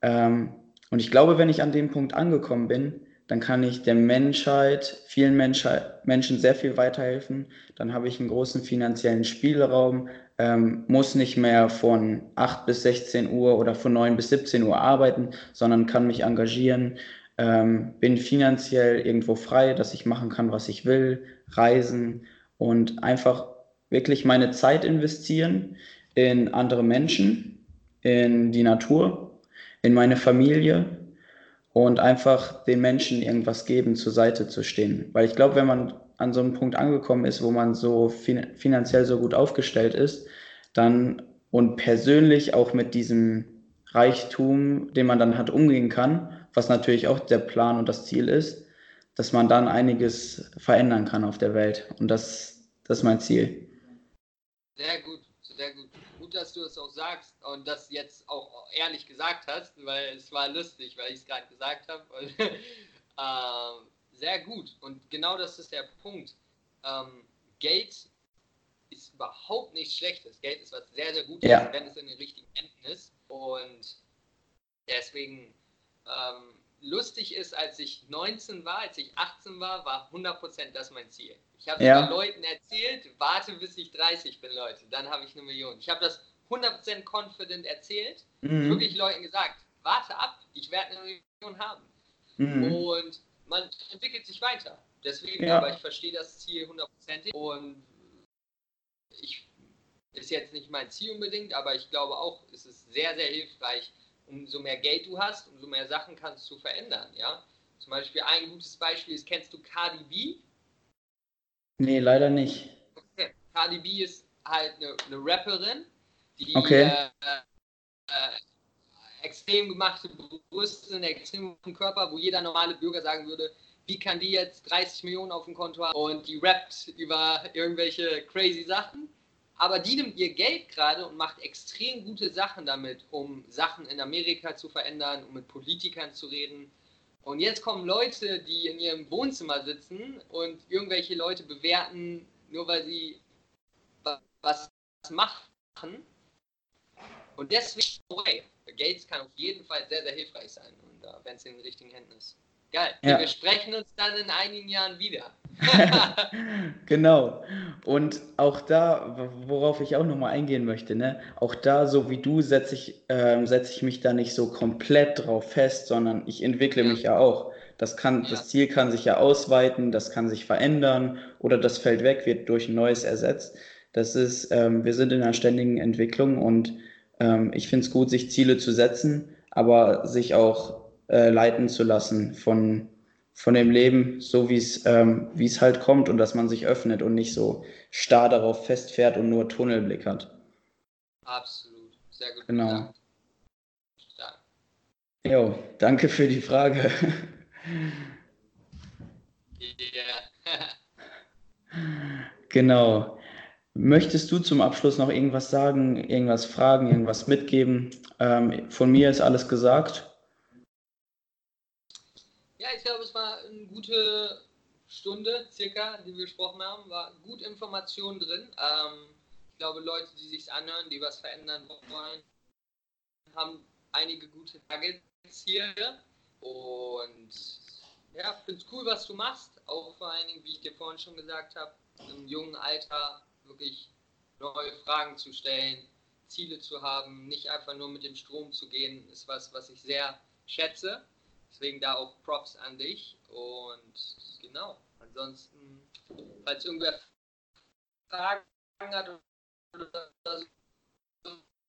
Ähm, und ich glaube, wenn ich an dem Punkt angekommen bin, dann kann ich der Menschheit, vielen Menschen sehr viel weiterhelfen. Dann habe ich einen großen finanziellen Spielraum, ähm, muss nicht mehr von 8 bis 16 Uhr oder von 9 bis 17 Uhr arbeiten, sondern kann mich engagieren, ähm, bin finanziell irgendwo frei, dass ich machen kann, was ich will, reisen und einfach wirklich meine Zeit investieren in andere Menschen, in die Natur, in meine Familie und einfach den Menschen irgendwas geben, zur Seite zu stehen. Weil ich glaube, wenn man an so einem Punkt angekommen ist, wo man so fin finanziell so gut aufgestellt ist, dann und persönlich auch mit diesem Reichtum, den man dann hat, umgehen kann, was natürlich auch der Plan und das Ziel ist, dass man dann einiges verändern kann auf der Welt. Und das, das ist mein Ziel. Sehr gut, sehr gut gut, dass du es auch sagst und das jetzt auch ehrlich gesagt hast, weil es war lustig, weil ich es gerade gesagt habe. ähm, sehr gut. Und genau das ist der Punkt. Ähm, Geld ist überhaupt nichts Schlechtes. Geld ist was sehr, sehr Gutes, ja. wenn es in den richtigen Händen ist. Und deswegen ähm, lustig ist, als ich 19 war, als ich 18 war, war 100% das mein Ziel. Ich habe ja. Leuten erzählt, warte bis ich 30 bin, Leute, dann habe ich eine Million. Ich habe das 100% confident erzählt, mhm. wirklich Leuten gesagt, warte ab, ich werde eine Million haben. Mhm. Und man entwickelt sich weiter. Deswegen, ja. aber ich verstehe das Ziel hundertprozentig und ich ist jetzt nicht mein Ziel unbedingt, aber ich glaube auch, es ist sehr, sehr hilfreich, umso mehr Geld du hast, umso mehr Sachen kannst du verändern, ja. Zum Beispiel ein gutes Beispiel ist, kennst du Cardi B? Nee, leider nicht. Okay. Cardi B ist halt eine, eine Rapperin, die okay. äh, äh, extrem gemachte Brüste, einen extrem guten Körper, wo jeder normale Bürger sagen würde, wie kann die jetzt 30 Millionen auf dem Konto haben und die rappt über irgendwelche crazy Sachen. Aber die nimmt ihr Geld gerade und macht extrem gute Sachen damit, um Sachen in Amerika zu verändern, um mit Politikern zu reden. Und jetzt kommen Leute, die in ihrem Wohnzimmer sitzen und irgendwelche Leute bewerten, nur weil sie was machen. Und deswegen, Gates kann auf jeden Fall sehr, sehr hilfreich sein, uh, wenn es in den richtigen Händen ist. Geil. Ja. Wir sprechen uns dann in einigen Jahren wieder. genau. Und auch da, worauf ich auch nochmal eingehen möchte, ne? auch da, so wie du, setze ich, ähm, setz ich mich da nicht so komplett drauf fest, sondern ich entwickle ja. mich ja auch. Das, kann, ja. das Ziel kann sich ja ausweiten, das kann sich verändern oder das fällt weg, wird durch ein neues ersetzt. Das ist, ähm, wir sind in einer ständigen Entwicklung und ähm, ich finde es gut, sich Ziele zu setzen, aber sich auch äh, leiten zu lassen von, von dem Leben, so wie es ähm, es halt kommt und dass man sich öffnet und nicht so starr darauf festfährt und nur Tunnelblick hat. Absolut, sehr gut. Genau. Gesagt. Jo, danke für die Frage. Yeah. genau. Möchtest du zum Abschluss noch irgendwas sagen, irgendwas fragen, irgendwas mitgeben? Ähm, von mir ist alles gesagt. Ja, ich glaube, es war eine gute Stunde circa, die wir gesprochen haben. War gut Information drin. Ähm, ich glaube, Leute, die sich anhören, die was verändern wollen, haben einige gute Nuggets hier. Und ja, finde es cool, was du machst. Auch vor allen Dingen, wie ich dir vorhin schon gesagt habe, im jungen Alter wirklich neue Fragen zu stellen, Ziele zu haben, nicht einfach nur mit dem Strom zu gehen, ist was, was ich sehr schätze. Deswegen da auch Props an dich. Und genau, ansonsten, falls irgendwer Fragen hat oder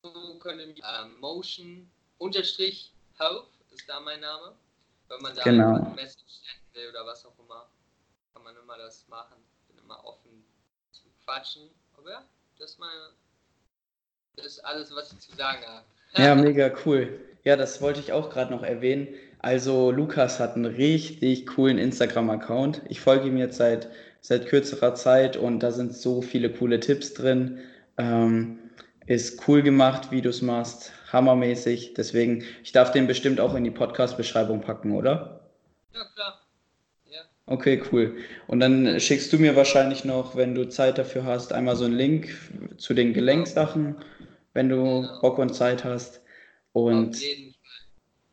so, können ähm, Motion unterstrich Health ist da mein Name. Wenn man da genau. eine Message senden will oder was auch immer, kann man immer das machen. Bin immer offen zu quatschen. Aber ja, das ist meine, das ist alles, was ich zu sagen habe. Ja, mega cool. Ja, das wollte ich auch gerade noch erwähnen. Also Lukas hat einen richtig coolen Instagram-Account. Ich folge ihm jetzt seit, seit kürzerer Zeit und da sind so viele coole Tipps drin. Ähm, ist cool gemacht, wie du es machst, hammermäßig. Deswegen, ich darf den bestimmt auch in die Podcast-Beschreibung packen, oder? Ja, klar. Ja. Okay, cool. Und dann schickst du mir wahrscheinlich noch, wenn du Zeit dafür hast, einmal so einen Link zu den Gelenksachen, wenn du genau. Bock und Zeit hast. Und Auf jeden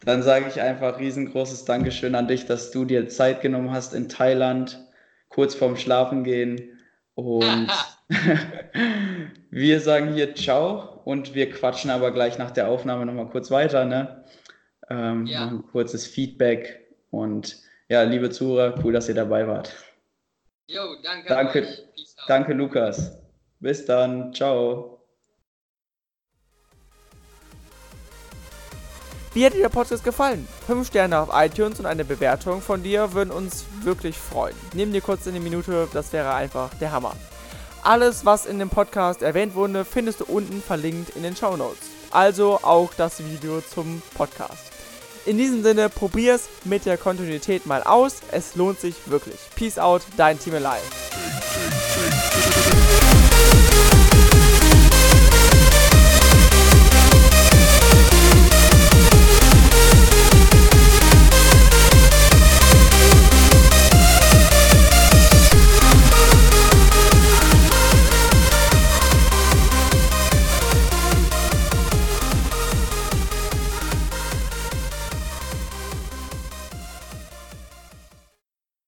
dann sage ich einfach riesengroßes Dankeschön an dich, dass du dir Zeit genommen hast in Thailand, kurz vorm Schlafengehen. Und wir sagen hier Ciao und wir quatschen aber gleich nach der Aufnahme nochmal kurz weiter. Ne? Ähm, ja. Machen kurzes Feedback und ja, liebe Zuhörer, cool, dass ihr dabei wart. Jo, danke. Danke, danke Lukas. Bis dann. Ciao. Wie hat dir der Podcast gefallen? 5 Sterne auf iTunes und eine Bewertung von dir würden uns wirklich freuen. Nimm dir kurz eine Minute, das wäre einfach der Hammer. Alles, was in dem Podcast erwähnt wurde, findest du unten verlinkt in den Show Notes. Also auch das Video zum Podcast. In diesem Sinne, probier's mit der Kontinuität mal aus. Es lohnt sich wirklich. Peace out, dein Team Alive.